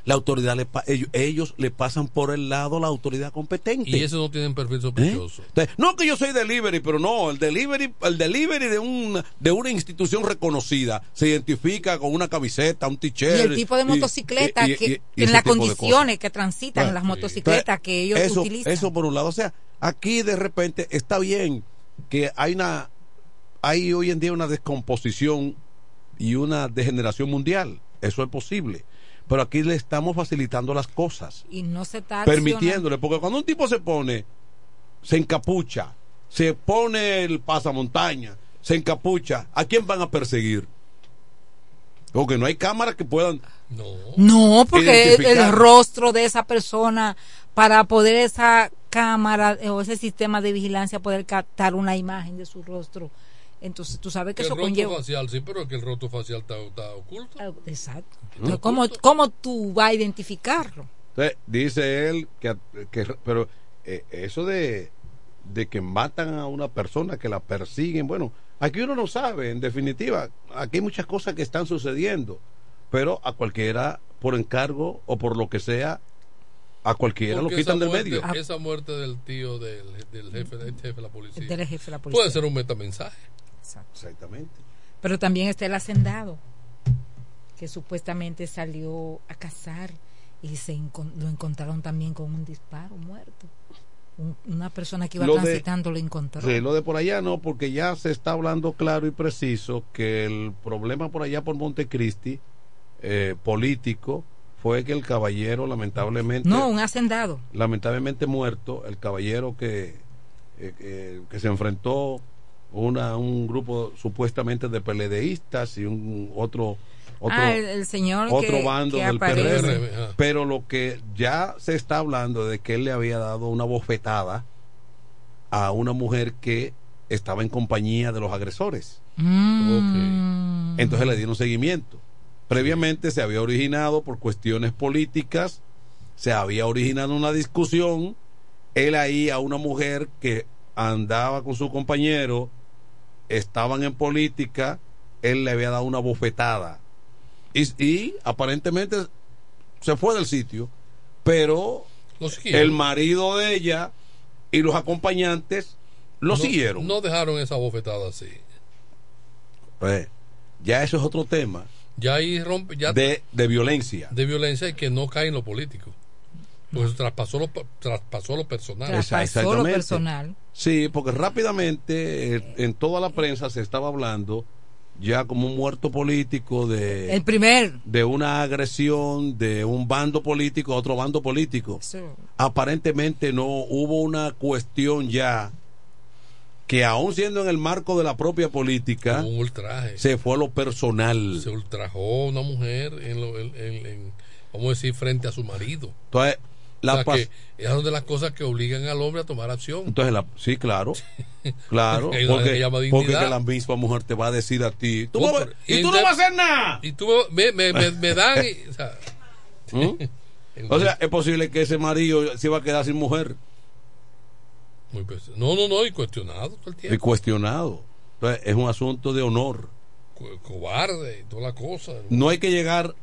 La autoridad le pa- ellos, ellos le pasan por el lado la autoridad competente. y eso no tienen perfil sospechoso. Entonces, no que yo soy delivery, pero no, el delivery, el delivery de un de una institución reconocida se identifica con una camiseta, un Y t-shirt el tipo de y- motocicleta y- y- que, y en las condiciones que transitan Bueno, las motocicletas Entonces, que ellos eso, utilizan. Eso por un lado, o sea, aquí de repente está bien que hay una hay hoy en día una descomposición y una degeneración mundial, eso es posible. Pero aquí le estamos facilitando las cosas y no se está permitiéndole, porque cuando un tipo se pone, se encapucha, se pone el pasamontaña, se encapucha, ¿a quién van a perseguir? Porque no hay cámaras que puedan. No, porque el, rostro de esa persona, para poder esa cámara o ese sistema de vigilancia poder captar una imagen de su rostro. Entonces, tú sabes que el eso conlleva. facial, sí, pero es que el rostro facial está, está oculto. Exacto. ¿Mm? Entonces, ¿cómo, ¿Cómo tú vas a identificarlo? Entonces, dice él que, que- pero eh, eso de, de que matan a una persona, que la persiguen, bueno, aquí uno no sabe, en definitiva, aquí hay muchas cosas que están sucediendo, pero a cualquiera, por encargo o por lo que sea, a cualquiera lo quitan esa del muerte- medio. Esa muerte del tío del, del jefe, del jefe de la policía. Del jefe de la policía. Puede ser un metamensaje. Exactamente. Pero también está el hacendado, que supuestamente salió a cazar y se lo encontraron también con un disparo muerto. Un- una persona que iba Lo de- transitando lo encontró. Sí, lo de por allá no, porque ya se está hablando claro y preciso que el problema por allá por Montecristi, eh, político, fue que el caballero lamentablemente... No, un hacendado. lamentablemente muerto, el caballero que, eh, que se enfrentó una, un grupo supuestamente de peledeístas y un otro otro, Ah, el- el señor otro que- bando que del. Ajá. Pero lo que ya se está hablando de que él le había dado una bofetada a una mujer que estaba en compañía de los agresores. Mm. Entonces le dieron seguimiento. Previamente se había originado por cuestiones políticas, se había originado una discusión, él ahí a una mujer que andaba con su compañero, estaban en política, él le había dado una bofetada. Y, y aparentemente se fue del sitio, pero el marido de ella y los acompañantes lo No- siguieron. No dejaron esa bofetada así. Pues, ya eso es otro tema Ya ahí rompe. Ya de, de violencia. de violencia y que no cae en lo político. Pues traspasó lo, traspasó lo personal. Esa- exactamente. personal. Sí, porque rápidamente eh, en toda la prensa se estaba hablando ya como un muerto político de, El primer. de una agresión de un bando político a otro bando político. Eso. Aparentemente no hubo una cuestión ya que aún siendo en el marco de la propia política Un ultraje. se fue a lo personal. Se ultrajó a una mujer en, lo- en- en- en- vamos a decir, frente a su marido. Entonces, la o sea, que es una de las cosas que obligan al hombre a tomar acción. Entonces, la, sí, claro. Claro, porque, que la misma mujer te va a decir a ti, tú y tú no vas a hacer nada. Y tú me, me, me, me dan. y- o sea, ¿Mm? O sea, es posible que ese marido se iba a quedar sin mujer muy pes- no, no, no, y cuestionado todo el y tiempo. cuestionado. Entonces, es un asunto de honor. Co- cobarde y toda la cosa. No hay que llegar,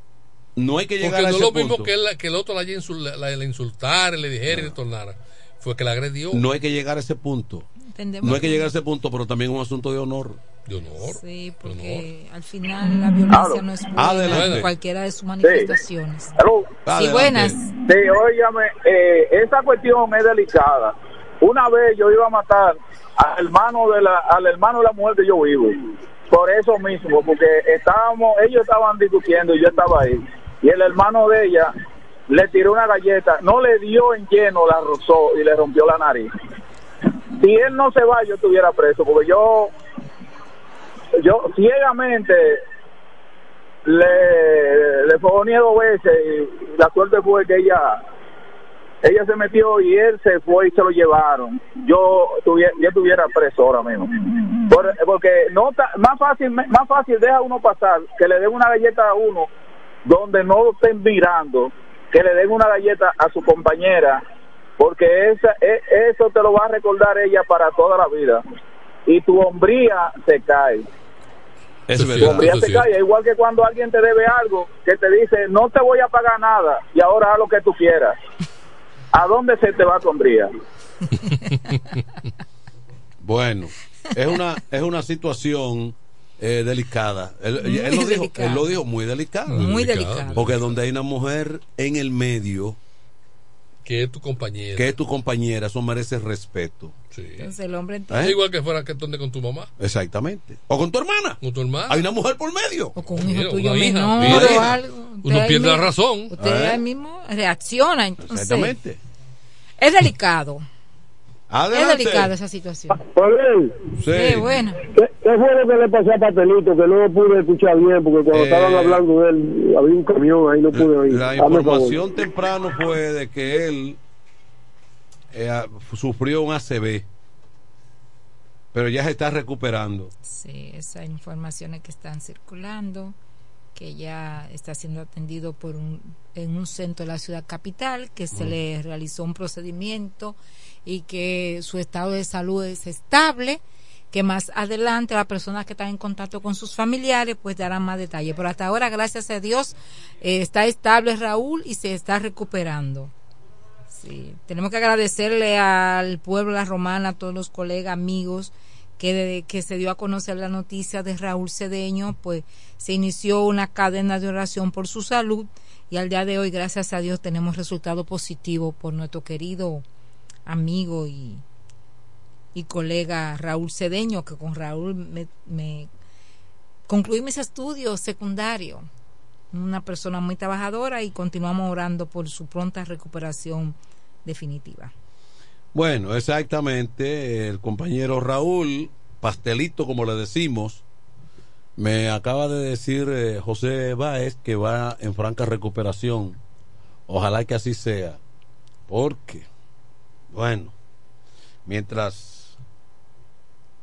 no hay que Porque llegar no a es ese lo mismo punto. que, él- que el otro la, haya insul- la, insultara, le dijera y le tornara. Fue que la agredió. No hay que llegar a ese punto. Entendemos No hay que llegar a ese punto, pero también es un asunto de honor. De honor. Sí, porque al final la violencia no es buena Adelante. en cualquiera de sus manifestaciones. Sí, buenas. Sí, óigame, eh, esa cuestión es delicada. Una vez yo iba a matar al hermano de la, al hermano de la mujer que yo vivo. Por eso mismo, porque estábamos, ellos estaban discutiendo y yo estaba ahí. Y el hermano de ella le tiró una galleta, no le dio en lleno, la rozó y le rompió la nariz. Si él no se va, yo estuviera preso, porque yo, yo ciegamente le, le fogoneé dos veces y la suerte fue que ella ella se metió y él se fue y se lo llevaron yo tuviera yo estuviera preso ahora mismo Por- porque no más fácil más fácil deja uno pasar que le den una galleta a uno donde no lo estén mirando que le den una galleta a su compañera porque esa e- eso te lo va a recordar ella para toda la vida y tu hombría se cae Es verdad. hombría eso se sí. cae, igual que cuando alguien te debe algo, que te dice, no te voy a pagar nada y ahora haz lo que tú quieras. ¿A dónde se te va tu hombría? Bueno, es una es una situación eh, delicada. Él, él lo dijo, delicada. él lo dijo muy delicada. Muy delicado. delicado. Porque donde hay una mujer en el medio, Que es tu compañero. que es tu compañera, eso merece respeto. Sí. Entonces el hombre ¿Eh? Es igual que fuera que donde con tu mamá, Exactamente. O con tu hermana. con tu hermana. Hay una mujer por medio. o con un hijo tuyo hija, menor mira. o algo. Uno Usted ahí pierde la mismo- razón. Usted ¿Eh? ahí mismo reacciona. Entonces, Exactamente. Es delicado. Es Adelante. delicada esa situación. Sí. Sí, bueno. ¿Qué, qué fue lo que le pasó a Pastelito? Que no lo pude escuchar bien, porque cuando Eh, estaban hablando de él, había un camión ahí, no pude oír. La información temprano fue de que él eh, sufrió un ACV, pero ya se está recuperando. Sí, esas informaciones que están circulando, que ya está siendo atendido por un, en un centro de la ciudad capital, que se le realizó un procedimiento y que su estado de salud es estable, que más adelante las personas que están en contacto con sus familiares pues darán más detalles. Pero hasta ahora, gracias a Dios, eh, está estable Raúl y se está recuperando. Sí, tenemos que agradecerle al pueblo la Romana, a todos los colegas, amigos, que que se dio a conocer la noticia de Raúl Cedeño, pues se inició una cadena de oración por su salud y al día de hoy, gracias a Dios, tenemos resultado positivo por nuestro querido amigo y, y colega Raúl Cedeño, que con Raúl me, me concluí mis estudios secundarios. Una persona muy trabajadora y continuamos orando por su pronta recuperación definitiva. Bueno, exactamente. El compañero Raúl, pastelito como le decimos, me acaba de decir eh, José Báez que va en franca recuperación. Ojalá que así sea. Porque, bueno, mientras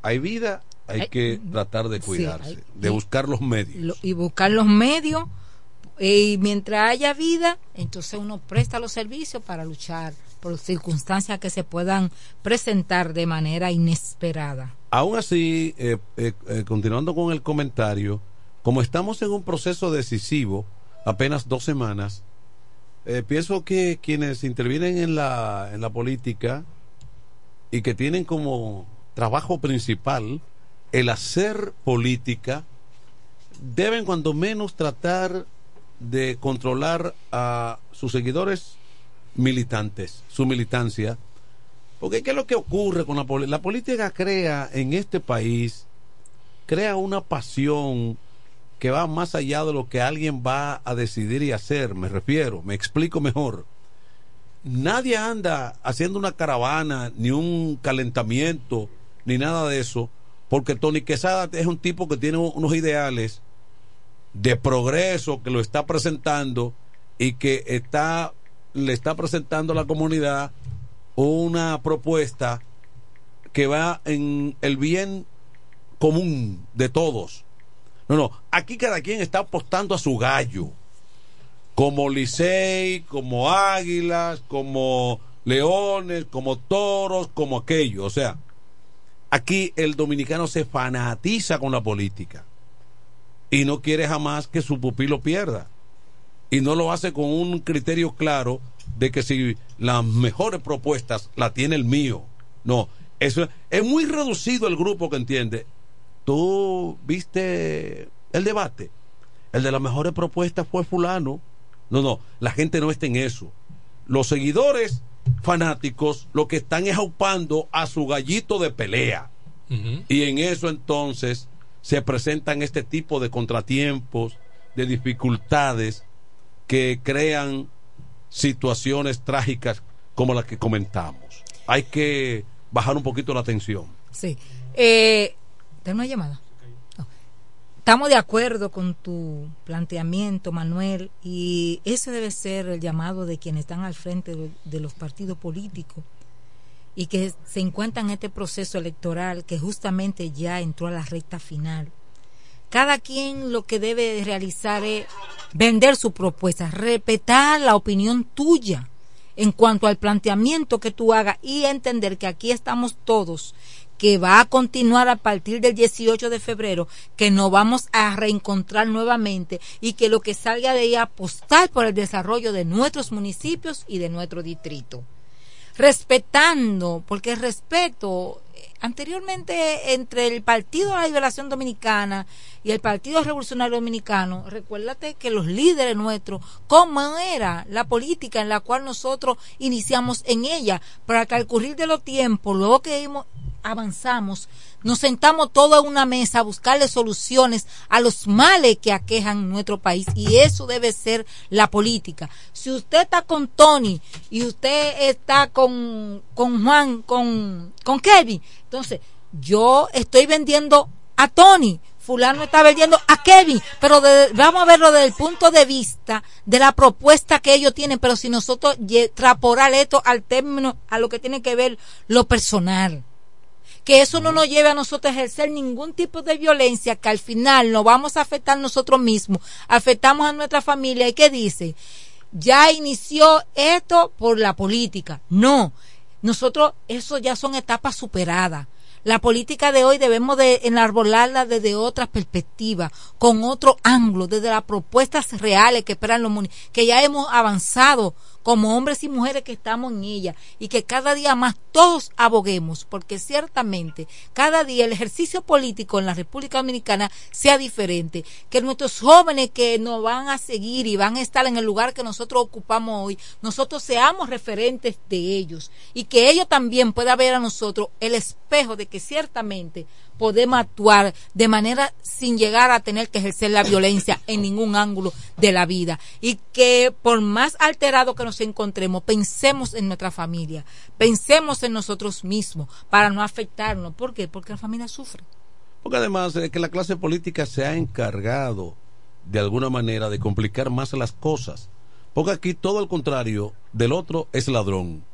hay vida, hay, Hay- que tratar de sí, cuidarse, hay- de y- buscar los medios. Lo- y buscar los medios y mientras haya vida, entonces uno presta los servicios para luchar por circunstancias que se puedan presentar de manera inesperada. Aún así, eh, eh, eh, continuando con el comentario, como estamos en un proceso decisivo, apenas dos semanas, pienso que quienes intervienen en la, en la política y que tienen como trabajo principal el hacer política, deben cuando menos tratar de controlar a sus seguidores militantes, su militancia, porque ¿qué es lo que ocurre con la política? La política crea en este país, crea una pasión que va más allá de lo que alguien va a decidir y hacer, me refiero, me explico mejor. Nadie anda haciendo una caravana, ni un calentamiento, ni nada de eso, porque Tony Quesada es un tipo que tiene unos ideales de progreso que lo está presentando y que está le está presentando a la comunidad una propuesta que va en el bien común de todos. No, no, aquí cada quien está apostando a su gallo. Como Licey, como Águilas, como Leones, como Toros, como aquello. O sea, aquí el dominicano se fanatiza con la política y no quiere jamás que su pupilo pierda. Y no lo hace con un criterio claro de que si las mejores propuestas la tiene el mío. No, eso es muy reducido el grupo que entiende. Tú viste el debate. El de las mejores propuestas fue fulano. No, no, la gente no está en eso. Los seguidores fanáticos lo que están es aupando a su gallito de pelea. Y en eso entonces se presentan este tipo de contratiempos, de dificultades que crean situaciones trágicas como las que comentamos. Hay que bajar un poquito la tensión. Sí. Eh, ¿Tengo una llamada? Estamos de acuerdo con tu planteamiento, Manuel, y ese debe ser el llamado de quienes están al frente de, de los partidos políticos y que se encuentran en este proceso electoral que justamente ya entró a la recta final. Cada quien lo que debe realizar es vender su propuesta, respetar la opinión tuya en cuanto al planteamiento que tú hagas y entender que aquí estamos todos, que va a continuar a partir del 18 de febrero, que nos vamos a reencontrar nuevamente y que lo que salga de ahí apostar por el desarrollo de nuestros municipios y de nuestro distrito respetando, porque el respeto anteriormente entre el Partido de la Liberación Dominicana y el Partido Revolucionario Dominicano, recuérdate que los líderes nuestros, cómo era la política en la cual nosotros iniciamos en ella, para que al currir de los tiempos, luego que avanzamos, nos sentamos todos a una mesa a buscarle soluciones a los males que aquejan nuestro país y eso debe ser la política. Si usted está con Tony y usted está con, con Juan, con, con Kevin, entonces yo estoy vendiendo a Tony, fulano está vendiendo a Kevin, pero vamos a verlo desde el punto de vista de la propuesta que ellos tienen, pero si nosotros traporar esto al término, a lo que tiene que ver lo personal que eso no nos lleve a nosotros a ejercer ningún tipo de violencia, que al final nos vamos a afectar nosotros mismos, afectamos a nuestra familia. ¿Y qué dice? Ya inició esto por la política. No, nosotros, eso ya son etapas superadas. La política de hoy debemos de enarbolarla desde otra perspectiva, con otro ángulo, desde las propuestas reales que esperan los muni- que ya hemos avanzado como hombres y mujeres que estamos en ella y que cada día más todos aboguemos, porque ciertamente cada día el ejercicio político en la República Dominicana sea diferente, que nuestros jóvenes que nos van a seguir y van a estar en el lugar que nosotros ocupamos hoy, nosotros seamos referentes de ellos y que ellos también puedan ver a nosotros el espejo de que ciertamente podemos actuar de manera sin llegar a tener que ejercer la violencia en ningún ángulo de la vida y que por más alterado que nos encontremos pensemos en nuestra familia pensemos en nosotros mismos para no afectarnos ¿por qué? porque la familia sufre Porque además es que la clase política se ha encargado de alguna manera de complicar más las cosas. Porque aquí todo al contrario del otro es ladrón.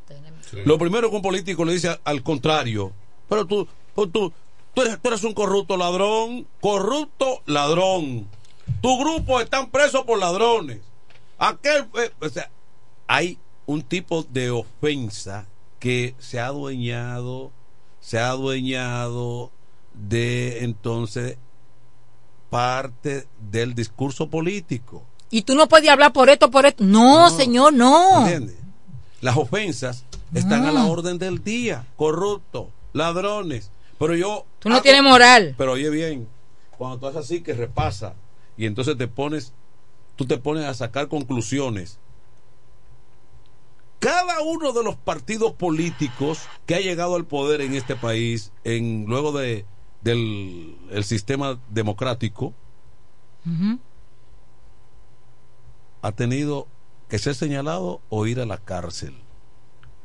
Lo primero que un político le dice al contrario, pero tú, tú, tú, tú eres, tú eres un corrupto ladrón, corrupto ladrón. Tu grupo están presos por ladrones. Aquel, eh, o sea, hay un tipo de ofensa que se ha adueñado, se ha adueñado de entonces parte del discurso político. y tú no puedes hablar por esto, por esto no, señor, no ¿Entiendes? Las ofensas están a la orden del día. Corruptos, ladrones. Pero yo. Tú no tienes moral. Pero oye bien, cuando tú haces así que repasa y entonces te pones, tú te pones a sacar conclusiones. Cada uno de los partidos políticos que ha llegado al poder en este país, en luego de del el sistema democrático, ha tenido que ser señalado o ir a la cárcel.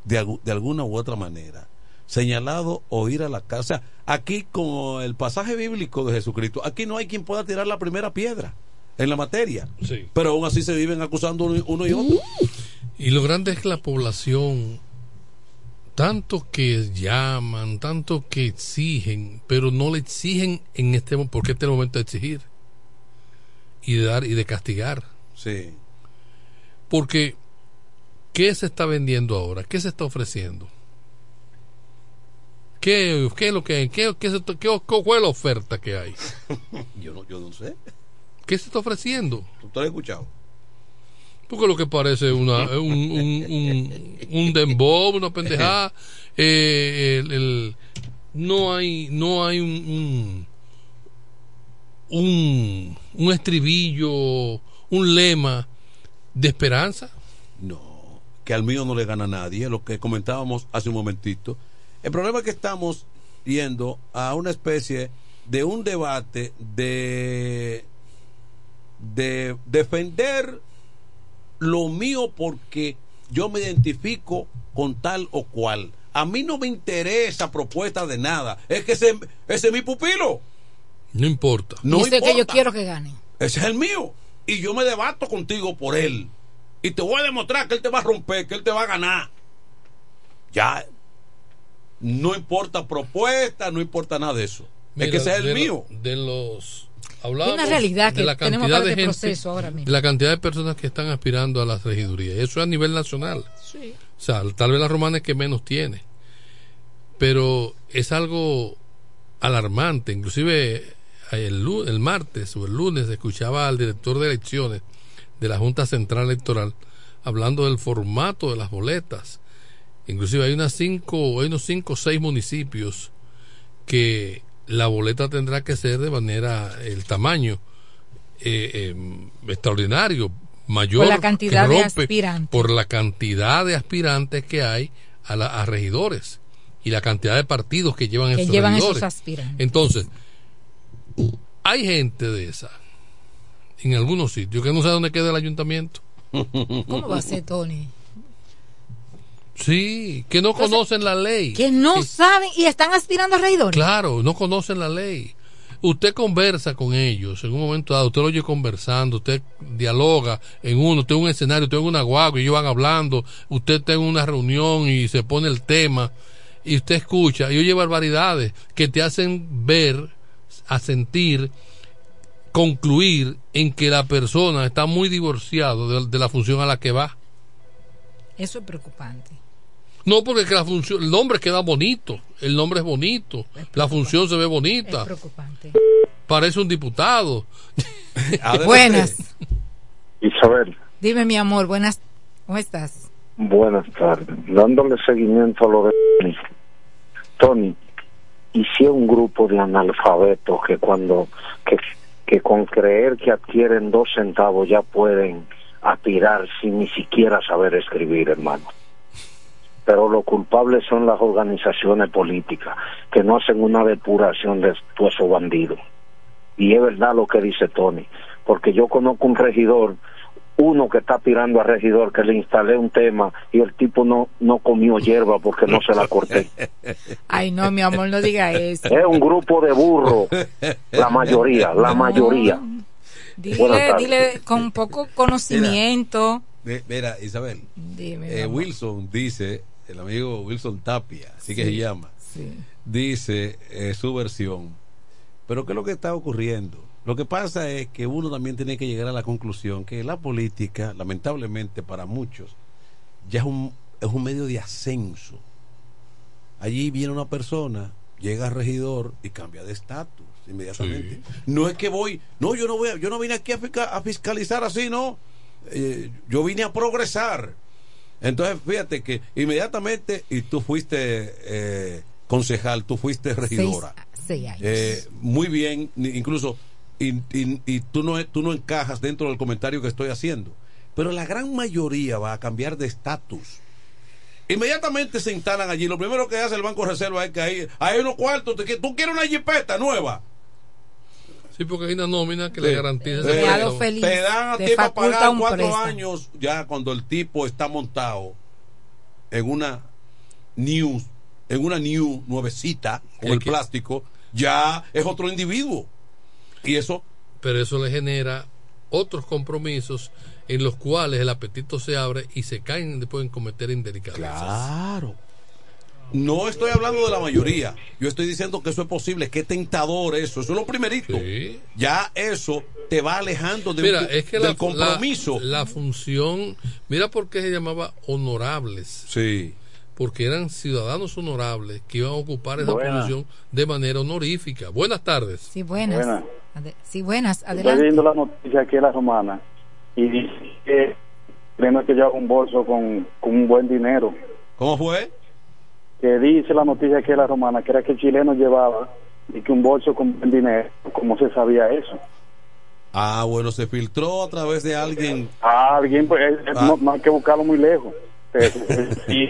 De, de alguna u otra manera. Señalado o ir a la cárcel. O sea, aquí, como el pasaje bíblico de Jesucristo, aquí no hay quien pueda tirar la primera piedra en la materia. Sí. Pero aún así se viven acusando uno, uno y otro. Y lo grande es que la población, tanto que llaman, tanto que exigen, pero no le exigen en este momento, porque este es el momento de exigir y de dar y de castigar. Sí. Porque, ¿qué se está vendiendo ahora? ¿Qué se está ofreciendo? ¿Qué, qué es lo que hay? ¿Qué, qué, se- qué- cuál es la oferta que hay? Yo no, yo no sé. ¿Qué se está ofreciendo? ¿Tú te lo has escuchado? Porque lo que parece una, un, un, un, un dembow, una pendejada. eh, el- el- no hay, no hay un, un, un, un estribillo, un lema de esperanza. No, que al mío no le gana a nadie, lo que comentábamos hace un momentito. El problema es que estamos yendo a una especie de un debate de, de defender lo mío porque yo me identifico con tal o cual. A mí no me interesa propuesta de nada. Es que ese, ese es mi pupilo. No importa. No Dice que yo importa. quiero que gane. Ese es el mío. Y yo me debato contigo por él. Y te voy a demostrar que él te va a romper, que él te va a ganar. Ya. No importa propuesta, no importa nada de eso. es que ese es el de mío. lo- de los hablábamos Hay una realidad de que la tenemos cantidad para de gente, proceso ahora mismo. de la cantidad de personas que están aspirando a las regidurías. Eso es a nivel nacional. Sí. O sea, tal vez la romana es que menos tiene. Pero es algo alarmante. Inclusive el, lu- el martes o el lunes escuchaba al director de elecciones de la Junta Central Electoral hablando del formato de las boletas. Inclusive hay unas cinco, hay unos cinco o seis municipios que la boleta tendrá que ser de manera, el tamaño eh, eh, extraordinario, mayor Por la cantidad de aspirantes. por la cantidad de aspirantes que hay a, la- a regidores y la cantidad de partidos que llevan Que esos llevan regidores. esos aspirantes. Entonces, hay gente de esa en algunos sitios que no sabe dónde queda el ayuntamiento. ¿Cómo va a ser, Tony? Sí, que no Entonces, conocen la ley. Que no saben y están aspirando a regidores. Claro, no conocen la ley. Usted conversa con ellos en un momento dado, usted lo oye conversando, usted dialoga en uno, usted en un escenario, usted en una guagua y ellos van hablando, usted está en una reunión y se pone el tema y usted escucha y oye barbaridades que te hacen ver, a sentir, concluir en que la persona está muy divorciado de, de la función a la que va. Eso es preocupante. No, porque que la función, el nombre queda bonito, el nombre es bonito, la función se ve Es bonita, preocupante. parece un diputado. Buenas. Isabel, Dime, mi amor, buenas. ¿Cómo estás? Buenas tardes. Dándole seguimiento a lo de Tony. Tony, y si es un grupo de analfabetos que cuando, que, que con creer que adquieren dos centavos ya pueden aspirar sin ni siquiera saber escribir, hermano. Pero los culpables son las organizaciones políticas que no hacen una depuración de todos esos bandidos. Y es verdad lo que dice Tony, porque yo conozco un regidor uno que está tirando a regidor que le instalé un tema y el tipo no no comió hierba porque no se la corté. Ay, no, mi amor, no diga eso. Es un grupo de burros, la mayoría, la mayoría. Dile, dile con poco conocimiento. Mira, mira, Isabel, Dime, eh. Wilson dice, el amigo Wilson Tapia, así que Sí, se llama, sí. dice eh, su versión. Pero ¿qué es lo que está ocurriendo? Lo que pasa es que uno también tiene que llegar a la conclusión que la política, lamentablemente para muchos, ya es un, es un medio de ascenso. Allí viene una persona, llega al regidor y cambia de estatus inmediatamente. No es que voy, no, yo no voy, yo no vine aquí a fiscalizar así, no. Eh, yo vine a progresar. Entonces, fíjate que inmediatamente, y tú fuiste eh, concejal, tú fuiste regidora. Seis, seis años. Eh, muy bien, incluso, y, y- y tú, no, tú no encajas dentro del comentario que estoy haciendo. Pero la gran mayoría va a cambiar de estatus. Inmediatamente se instalan allí. Lo primero que hace el Banco de Reserva es que hay, hay unos cuartos. te- que Tú quieres una jipeta nueva. Sí, porque hay una nómina que Sí. le garantiza ese feliz. Te dan a Te ti para pagar cuatro años ya cuando el tipo está montado en una new, en una new nuevecita con el que- plástico, ya es otro individuo. Y eso Pero eso le genera otros compromisos en los cuales el apetito se abre y se caen después en cometer indelicadezas. Claro. No estoy hablando de la mayoría. Yo estoy diciendo que eso es posible. Qué tentador eso. Eso es lo primerito. Ya eso te va alejando de Mira, un- es que del la, compromiso. La, la función, mira por qué se llamaba honorables. Sí. Porque eran ciudadanos honorables que iban a ocupar esa Buenas. posición de manera honorífica. Buenas tardes. Sí, buenas. Buenas. Ade- sí, buenas. Estoy viendo la noticia aquí en la romana y dice que creen que lleva un bolso con, con un buen dinero. ¿Cómo fue? Que dice la noticia aquí en la romana que era que el chileno llevaba y que un bolso con dinero. ¿Cómo se sabía eso? Ah, bueno, se filtró a través de alguien. A alguien, pues eh, Ah. no, no hay que buscarlo muy lejos. Y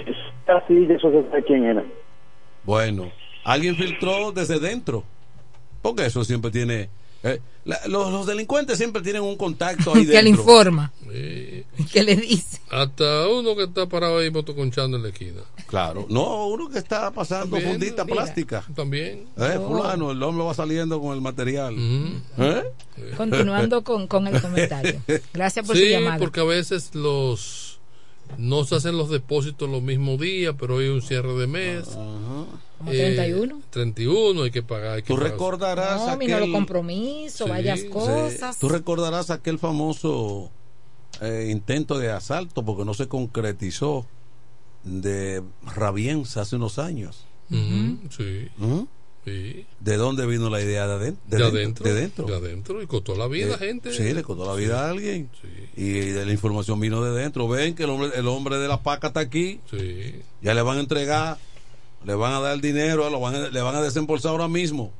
así, eso se sabe quién era. Bueno, alguien filtró desde dentro. Porque eso siempre tiene. Eh, la- los, los delincuentes siempre tienen un contacto ahí que le informa. Sí. que le dice. Hasta uno que está parado ahí motoconchando en la esquina. Claro. No, uno que está pasando También, fundita mira, plástica. También. Eh, Oh. fulano, el hombre va saliendo con el material. ¿Eh? Continuando con, con el comentario. Gracias por sí, su llamada. porque a veces los no se hacen los depósitos los mismos días, pero hay un cierre de mes. Como 31. 31 hay que pagar. Hay que Tú pagar. recordarás No, aquel... lo compromiso, Sí, varias sí. cosas. Tú recordarás aquel famoso eh, intento de asalto porque no se concretizó de Rabienza hace unos años. Sí. ¿Mm? Sí. ¿De dónde vino la idea de adentro? De, adentro, De dentro. De adentro. Y costó la vida, Eh, gente. Sí, le costó la vida a alguien. Y de la información vino de dentro. Ven que el hombre, el hombre de la paca está aquí. Sí. Ya le van a entregar, le van a dar dinero, lo van a- le van a desembolsar ahora mismo.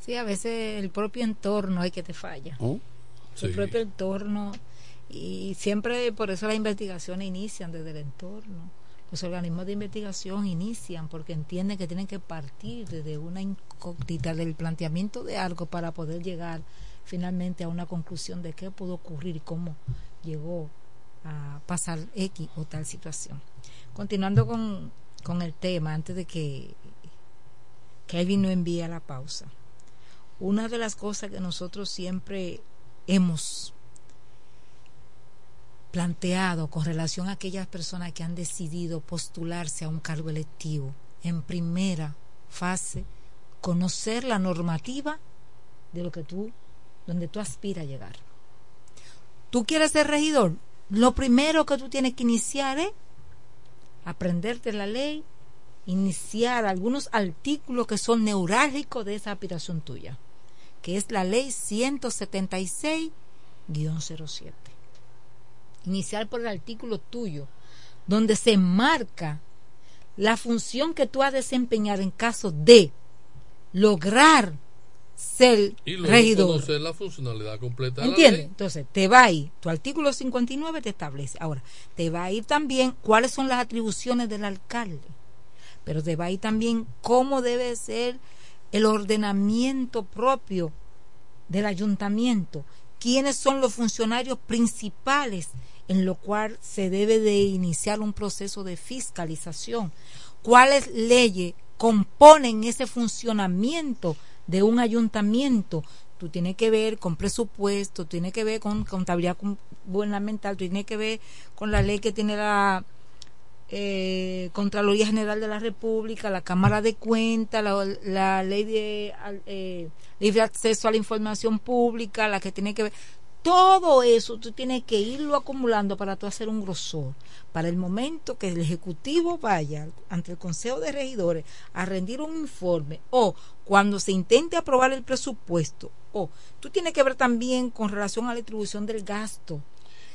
Sí, a veces el propio entorno hay que te falla. ¿Oh? El propio entorno. Y siempre por eso las investigaciones inician desde el entorno. Los organismos de investigación inician porque entienden que tienen que partir desde una incógnita del planteamiento de algo para poder llegar finalmente a una conclusión de qué pudo ocurrir y cómo llegó a pasar X o tal situación. Continuando con, con el tema, antes de que Kevin no envíe a la pausa. Una de las cosas que nosotros siempre hemos planteado con relación a aquellas personas que han decidido postularse a un cargo electivo en primera fase, conocer la normativa de lo que tú, donde tú aspiras a llegar. Tú quieres ser regidor, lo primero que tú tienes que iniciar es aprenderte la ley, iniciar algunos artículos que son neurálgicos de esa aspiración tuya, que es la ley 176-07. iniciar por el artículo tuyo, donde se marca la función que tú has de desempeñar en caso de lograr ser Y luego regidor. conocer la funcionalidad completa ¿Entiendes? Entonces, te va a ir, tu artículo 59 te establece. Ahora, te va a ir también cuáles son las atribuciones del alcalde, pero te va a ir también cómo debe ser el ordenamiento propio del ayuntamiento, quiénes son los funcionarios principales en lo cual se debe de iniciar un proceso de fiscalización, cuáles leyes componen ese funcionamiento de un ayuntamiento. Tú tienes que ver con presupuesto, tiene que ver con contabilidad gubernamental, tiene que ver con la ley que tiene la eh, Contraloría General de la República, la Cámara de Cuentas, la, ley de eh, libre acceso a la información pública, la que tiene que ver. Todo eso tú tienes que irlo acumulando para tú hacer un grosor. Para el momento que el Ejecutivo vaya ante el Consejo de Regidores a rendir un informe o cuando se intente aprobar el presupuesto o tú tienes que ver también con relación a la distribución del gasto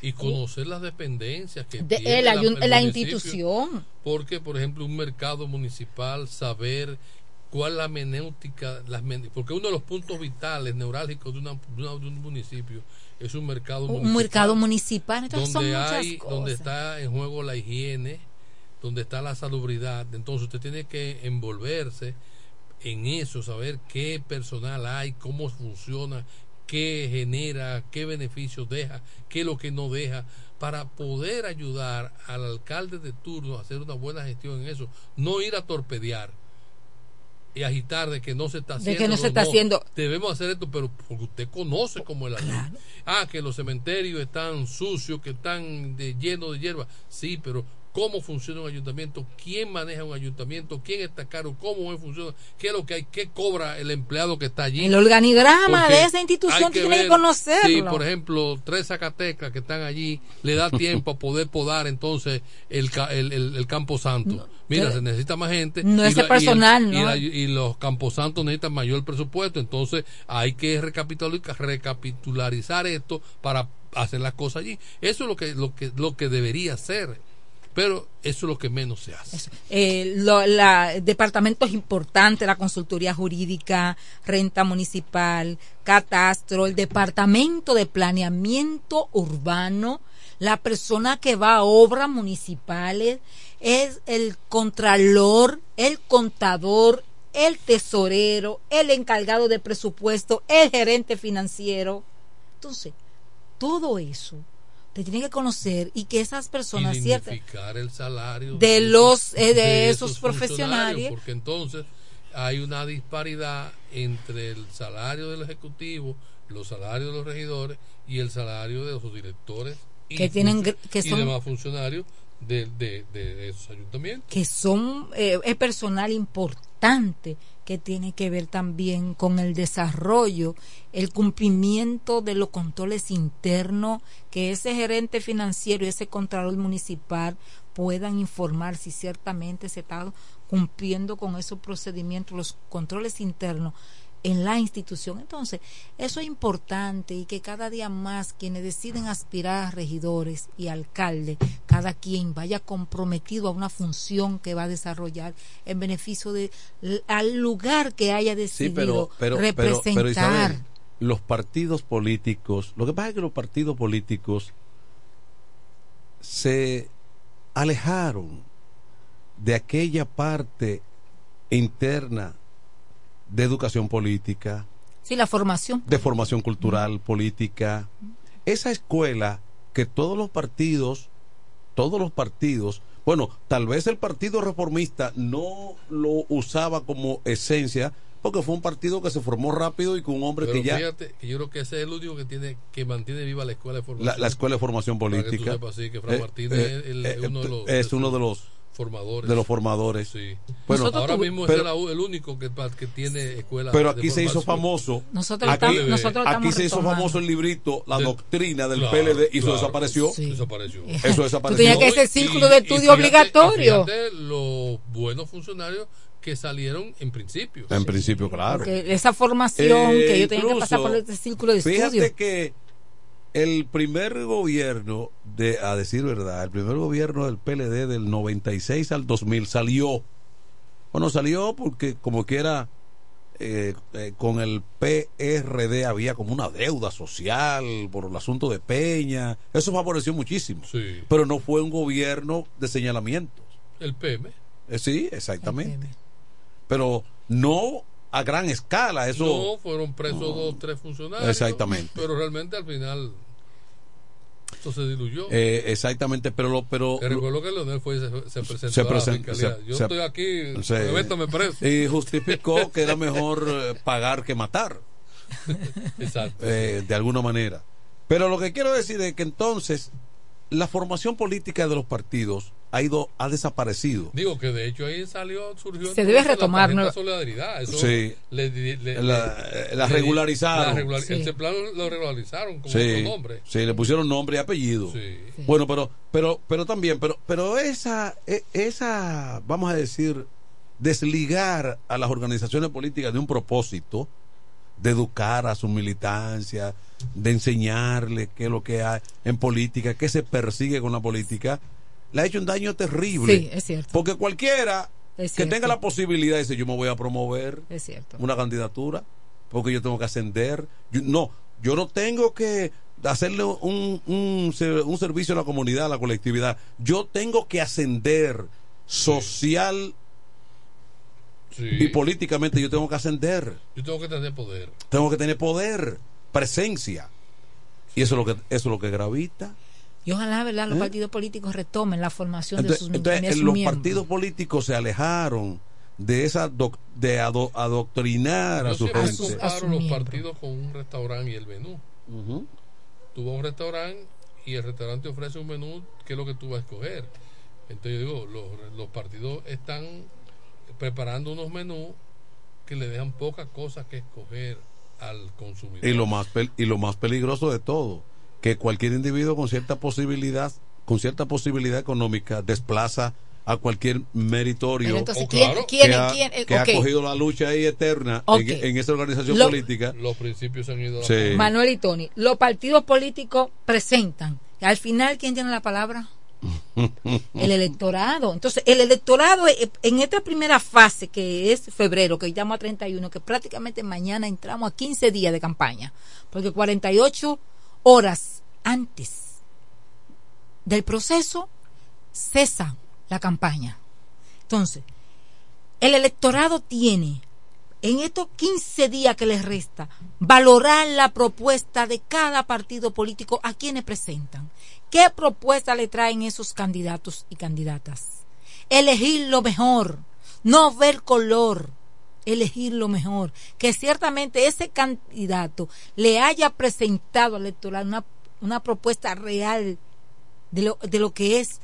y conocer las dependencias que de tiene el la, el institución. Porque, por ejemplo, un mercado municipal, saber cuál la menéutica, las porque uno de los puntos vitales, neurálgicos de, una- de una- de un municipio es un mercado un municipal. mercado municipal. Entonces son donde muchas hay cosas. donde está en juego la higiene donde está la salubridad entonces usted tiene que envolverse en eso saber qué personal hay cómo funciona qué genera qué beneficios deja qué es lo que no deja para poder ayudar al alcalde de turno a hacer una buena gestión en eso no ir a torpedear y agitar de que no se está De haciendo que no se está haciendo. debemos hacer esto pero porque usted conoce cómo es la ley ah que los cementerios están sucios que están de, llenos de hierba. Sí pero cómo funciona un ayuntamiento quién maneja un ayuntamiento quién está caro cómo funciona qué es lo que hay qué cobra el empleado que está allí El organigrama Porque de esa institución tienes que conocerlo. si por ejemplo tres Zacatecas que están allí le da tiempo a poder podar entonces el, el, el, el Campo Santo mira se necesita más gente No y ese la- y el- personal, y, ¿no? la- y los camposantos necesitan mayor presupuesto entonces hay que recapitular- recapitularizar esto para hacer las cosas allí eso es lo que lo que lo que debería ser pero eso es lo que menos se hace eh, lo- la, departamentos importantes, la consultoría jurídica, renta municipal, catastro, el departamento de planeamiento urbano, la persona que va a obras municipales, es el contralor, el contador, el tesorero, el encargado de presupuesto, el gerente financiero. Entonces, todo eso te tiene que conocer y que esas personas y ciertas el salario de esos- los, eh, de esos funcionarios, profesionales. porque entonces hay una disparidad entre el salario del ejecutivo los salarios de los regidores y el salario de los directores y, Que tienen funcio- gr- que y son- demás funcionarios de, esos ayuntamientos. Que son eh, es personal importante que tiene que ver también con el desarrollo, el cumplimiento de los controles internos, que ese gerente financiero y ese contralor municipal puedan informar si ciertamente se está cumpliendo con esos procedimientos, los controles internos en la institución. Entonces, eso es importante y que cada día más quienes deciden aspirar a regidores y alcaldes, cada quien vaya comprometido a una función que va a desarrollar en beneficio de al lugar que haya Sí, decidido pero, pero, pero, representar. pero Isabel, los partidos políticos, lo que pasa es que los partidos políticos se alejaron de aquella parte interna de educación política, sí, la formación. de formación cultural, política. Esa escuela que todos los partidos, todos los partidos, bueno, tal vez el Partido Reformista no lo usaba como esencia, porque fue un partido que se formó rápido y con un hombre pero que ya... fíjate que yo creo que ese es el único que tiene que mantiene viva la escuela de formación La, la escuela de formación Para que tú política. sepas, sí, que Fran Eh, Martínez eh, es el- eh, uno de los- es uno de los formadores. de los formadores. Sí. Bueno, ahora mismo pero- es el, el único que, que tiene escuela. Pero de aquí se hizo famoso. Nosotros aquí, estamos- nosotros aquí se hizo famoso el librito, la doctrina del Claro, PLD y eso claro. desapareció. Sí. Desapareció. Eso desapareció. Tú tenías que ese círculo de estudio fíjate- obligatorio. y fíjate los buenos funcionarios que salieron en principio. En principio, claro. Porque esa formación Eh, que yo tenía que pasar por este círculo de Fíjate estudio. que el primer gobierno, de, a decir verdad, el primer gobierno del PLD del 96 al 2000 salió. Bueno, salió porque como que era eh, eh, con el PRD había como una deuda social por el asunto de Peña. Eso favoreció muchísimo. Sí. Pero no fue un gobierno de señalamientos. El PM. Eh, sí, exactamente. Pero no a gran escala. Eso. No, fueron presos dos, tres funcionarios. Exactamente. Pero realmente al final esto se diluyó. Eh, exactamente, pero lo, pero recuerdo que Leonel fue se, se presentó se a la present- fiscalía. se- Yo estoy aquí, se- métame preso. y justificó que era mejor eh, pagar que matar. Exacto. eh, de alguna manera. Pero lo que quiero decir es que entonces la formación política de los partidos ha ido ha desaparecido. Digo que de hecho ahí salió, surgió Se debe retomar, la solidaridad. Eso Sí. le- le- le- La- la regularizaron. la regular- Sí. Ese plan lo regularizaron con Sí, nombre. sí, le pusieron nombre y apellido. Sí. Bueno, pero pero pero también, pero pero esa e- esa vamos a decir desligar a las organizaciones políticas de un propósito de educar a su militancia, de enseñarle qué es lo que hay en política, qué se persigue con la política, le ha hecho un daño terrible. Sí, es cierto. Porque cualquiera Es que tenga la posibilidad dice yo me voy a promover Es cierto. una candidatura porque yo tengo que ascender. Yo- no, yo no tengo que hacerle un, un, un servicio a la comunidad, a la colectividad. Yo tengo que ascender social Sí. y políticamente. Yo tengo que ascender. Yo tengo que tener poder. Tengo que tener poder, presencia. Y eso es lo que eso es lo que gravita. Y ojalá, ¿verdad?, los ¿Eh? partidos políticos retomen la formación Entonces, de sus, entonces, de sus los miembros. partidos políticos se alejaron de esa doc- de ado- adoctrinar a su gente. comparo los partidos con un restaurante y el menú. Ujú. Tú vas a un restaurante y el restaurante ofrece un menú que es lo que tú vas a escoger. Entonces yo digo, los, los partidos están preparando unos menús que le dejan pocas cosas que escoger al consumidor. Y lo más pel- y lo más peligroso de todo, que cualquier individuo con cierta posibilidad, con cierta posibilidad económica desplaza a cualquier meritorio Pero entonces, Oh, ¿quién- claro, quién- que, ha, quién- eh, que ha cogido la lucha ahí eterna en, en esa organización Lo- política. Los principios han ido a Sí. Manuel y Tony, los partidos políticos presentan. Al final, ¿quién tiene la palabra? El electorado. Entonces, el electorado eh, en esta primera fase, que es febrero, que llamo a 31, que prácticamente mañana entramos a 15 días de campaña, porque 48 horas antes del proceso cesa la campaña. Entonces, el electorado tiene en estos 15 días que les resta, valorar la propuesta de cada partido político a quienes presentan. ¿Qué propuesta le traen esos candidatos y candidatas? Elegir lo mejor, no ver color, elegir lo mejor. Que ciertamente ese candidato le haya presentado al electorado una, una propuesta real de lo, de lo que es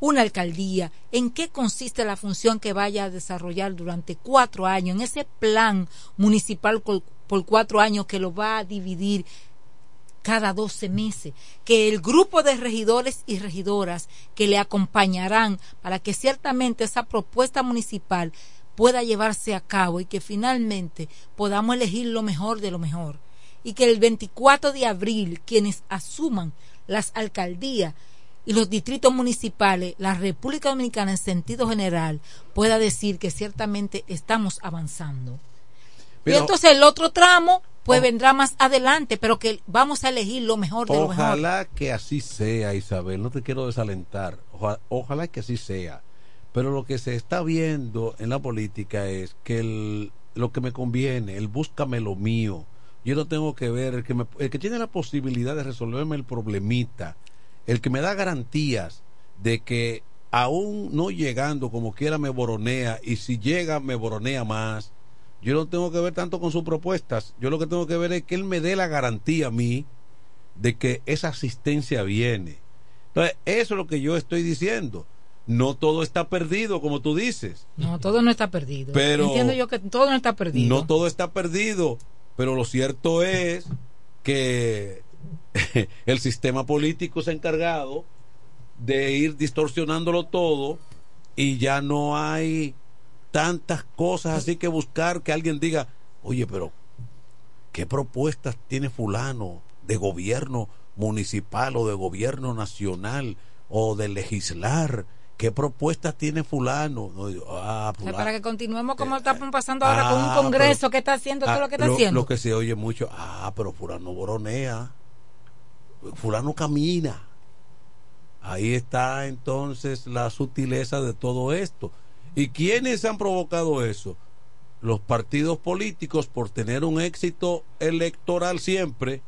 una alcaldía, en qué consiste la función que vaya a desarrollar durante cuatro años, en ese plan municipal por, por cuatro años que lo va a dividir cada 12 meses, que el grupo de regidores y regidoras que le acompañarán para que ciertamente esa propuesta municipal pueda llevarse a cabo y que finalmente podamos elegir lo mejor de lo mejor. Y que el 24 de abril quienes asuman las alcaldías y los distritos municipales, la República Dominicana en sentido general, pueda decir que ciertamente estamos avanzando. Pero- y entonces el otro tramo, pues vendrá más adelante, pero que vamos a elegir lo mejor de lo mejor. Ojalá que así sea, Isabel. No te quiero desalentar. Oja- ojalá que así sea. Pero lo que se está viendo en la política es que el- lo que me conviene, el búscame lo mío. Yo no tengo que ver, el que, me- el que tiene la posibilidad de resolverme el problemita, el que me da garantías de que aún no llegando como quiera me boronea y si llega me boronea más. Yo no tengo que ver tanto con sus propuestas. Yo lo que tengo que ver es que él me dé la garantía a mí de que esa asistencia viene. Entonces, eso es lo que yo estoy diciendo. No todo está perdido, como tú dices. No, todo no está perdido. Pero- Entiendo yo que todo no está perdido. No todo está perdido, pero lo cierto es que el sistema político se ha encargado de ir distorsionándolo todo y ya no hay tantas cosas así que buscar que alguien diga, oye, pero ¿qué propuestas tiene fulano de gobierno municipal o de gobierno nacional o de legislar. ¿Qué propuestas tiene fulano? No, yo, ah, fulano. para que continuemos como estamos pasando ahora con un Ah, congreso pero- que está haciendo todo Ah, lo que está lo, haciendo. lo que se oye mucho, ah, pero fulano boronea, fulano camina. Ahí está entonces la sutileza de todo esto. ¿Y quiénes han provocado eso? Los partidos políticos por tener un éxito electoral siempre,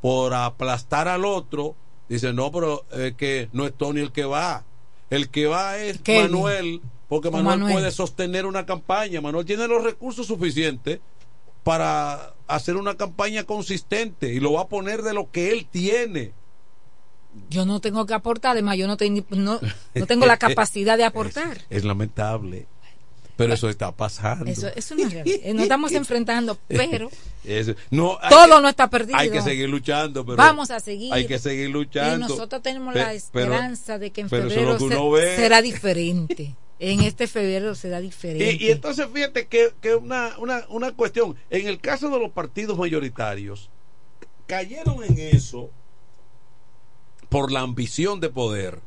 por aplastar al otro, dicen, no, pero es que no es Tony el que va. El que va es. Manuel, porque Manuel, Manuel. puede sostener una campaña. Manuel tiene los recursos suficientes para hacer una campaña consistente y lo va a poner de lo que él tiene. Yo no tengo que aportar, además yo no, no, no tengo la capacidad de aportar. Es lamentable. Pero eso está pasando. Eso, eso no es realidad. Eh, Nos estamos enfrentando, pero Eso- no, todo que- no está perdido. Hay que seguir luchando. Pero Vamos a seguir. Hay que seguir luchando. Y nosotros tenemos Pe- la pero- esperanza de que en febrero que se- será diferente. En este febrero será diferente. Y, y entonces fíjate que, que una, una, una cuestión, en el caso de los partidos mayoritarios, cayeron en eso por la ambición de poder,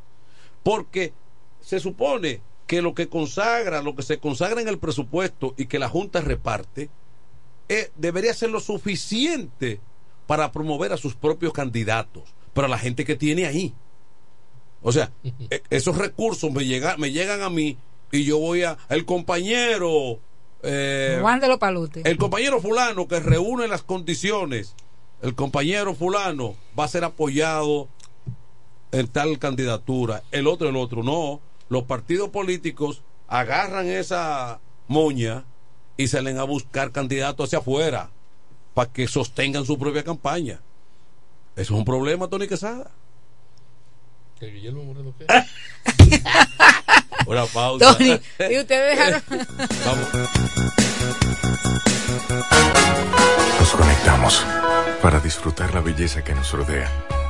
porque se supone que lo que consagra, lo que se consagra en el presupuesto y que la Junta reparte, eh, debería ser lo suficiente para promover a sus propios candidatos, para la gente que tiene ahí. O sea, e- esos recursos me, llega, me llegan a mí y yo voy a... El compañero... eh, Juan de los Palutes. el compañero fulano que reúne las condiciones, el compañero fulano va a ser apoyado en tal candidatura, el otro el otro no. Los partidos políticos agarran esa moña y salen a buscar candidatos hacia afuera para que sostengan su propia campaña. Eso es un problema, Tony Quesada. ¿Que Guillermo Moreno qué? Una pausa. Tony, y ustedes dejaron. Vamos. Nos conectamos para disfrutar la belleza que nos rodea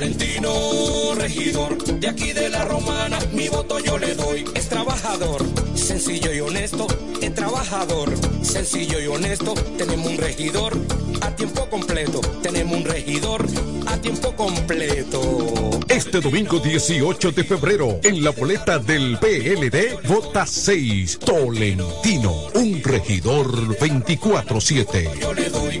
Tolentino, regidor, de aquí de la romana, mi voto yo le doy. Es trabajador, sencillo y honesto, es trabajador. trabajador, sencillo y honesto, tenemos un regidor a tiempo completo, tenemos un regidor a tiempo completo. Este domingo 18 de febrero, en la boleta del PLD, vota 6, Tolentino, un regidor 24-7. Yo le doy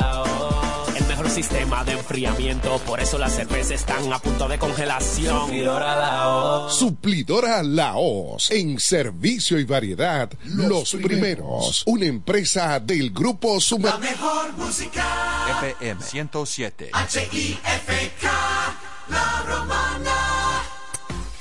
Sistema de enfriamiento, por eso las cervezas están a punto de congelación. Suplidora la voz. Suplidora Laos. En servicio y variedad, los, primeros. Una empresa del grupo La Suma. mejor música. FM 107. H-I-F-K. La romana.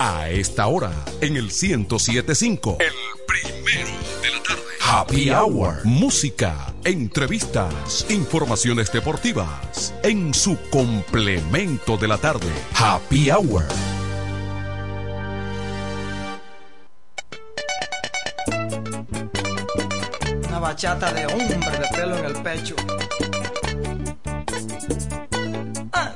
A esta hora, en el 1075. El primero de la tarde. Happy Hour. Música, entrevistas, informaciones deportivas. En su complemento de la tarde. Happy Hour. Una bachata de hombre de pelo en el pecho. Ah.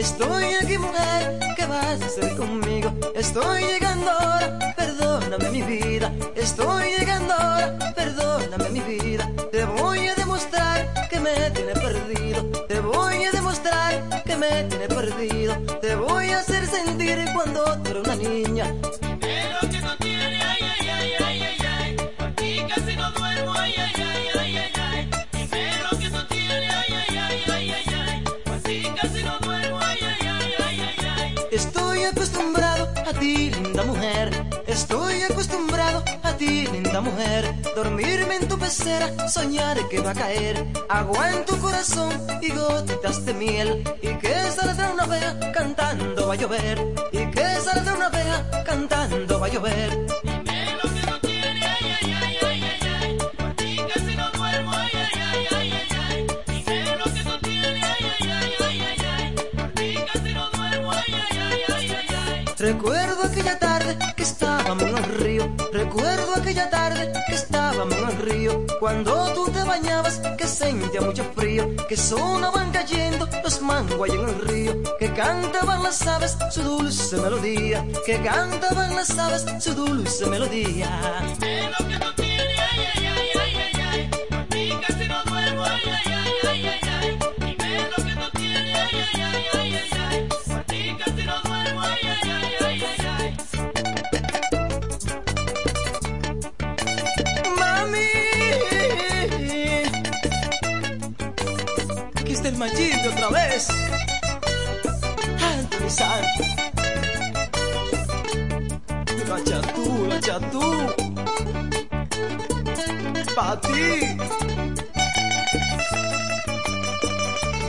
Estoy aquí mujer, ¿qué vas a hacer conmigo? Estoy llegando ahora, perdóname mi vida. Estoy llegando ahora, perdóname mi vida. Te voy a demostrar que me tiene perdido. Te voy a demostrar que me tiene perdido. Te voy a hacer sentir cuando tú una niña. Estoy acostumbrado a ti, linda mujer. Estoy acostumbrado a ti, linda mujer. Dormirme en tu pecera, soñar que va a caer agua en tu corazón y gotitas de miel. Y que saldrá una vea cantando va a llover. Y que saldrá una vea cantando va a llover. Río. Recuerdo aquella tarde que estábamos en el río. Cuando tú te bañabas, que sentía mucho frío. Que sonaban cayendo los manguay en el río. Que cantaban las aves su dulce melodía. Que cantaban las aves su dulce melodía. La chatú. Pa' ti.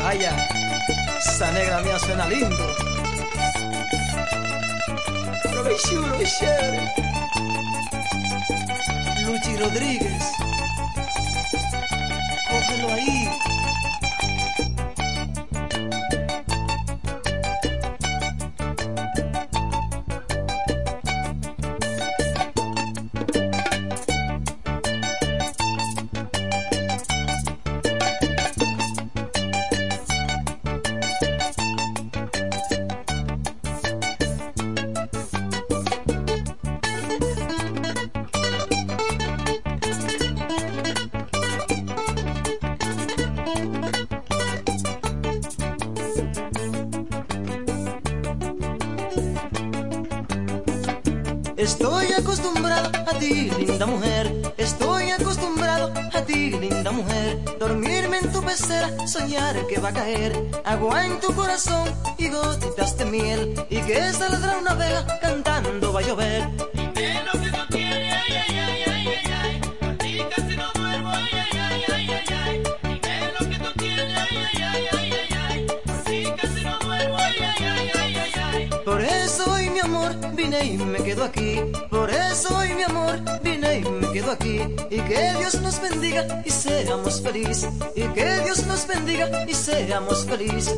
Vaya, esa negra mía suena lindo. Pero. Luchi Rodríguez. Cógelo ahí. Soñar que va a caer agua en tu corazón y gotitas de miel. Y que saldrá una abeja cantando va a llover. Por eso hoy mi amor vine y me quedo aquí. Por eso hoy mi amor Y que Dios nos bendiga y seamos felices. Y que Dios nos bendiga y seamos felices.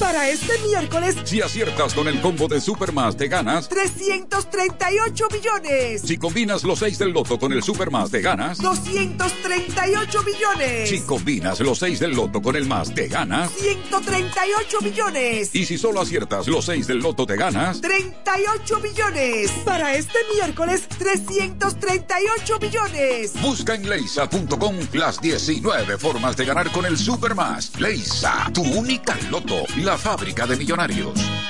Para este miércoles, Si aciertas con el combo de Supermas, te ganas. 338 millones. Si combinas los 6 del loto con el Supermas, te ganas. 238 millones. Si combinas los 6 del loto con el más, te ganas. 138 millones. Y si solo aciertas los 6 del loto, te ganas. 38 millones. Para este miércoles, 338 millones. Busca en leisa.com las 19 formas de ganar con el Supermas. Leisa, tu única loto, la fábrica de millonarios.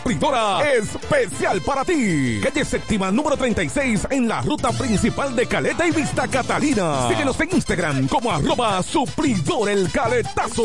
suplidora especial para ti. Calle séptima número 36 en la ruta principal de Caleta y Vista Catalina. Síguenos en Instagram como arroba suplidor el caletazo.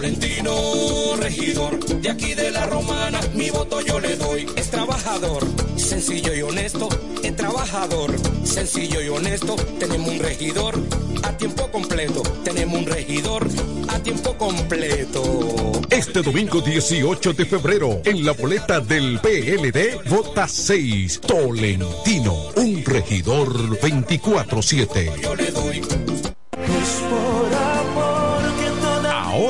Tolentino, regidor, de aquí de la romana, mi voto yo le doy. Es trabajador, sencillo y honesto, es trabajador, sencillo y honesto. Tenemos un regidor a tiempo completo. Tenemos un regidor a tiempo completo. Este domingo 18 de febrero, en la boleta del PLD, vota 6, Tolentino, un regidor 24-7. Yo le doy.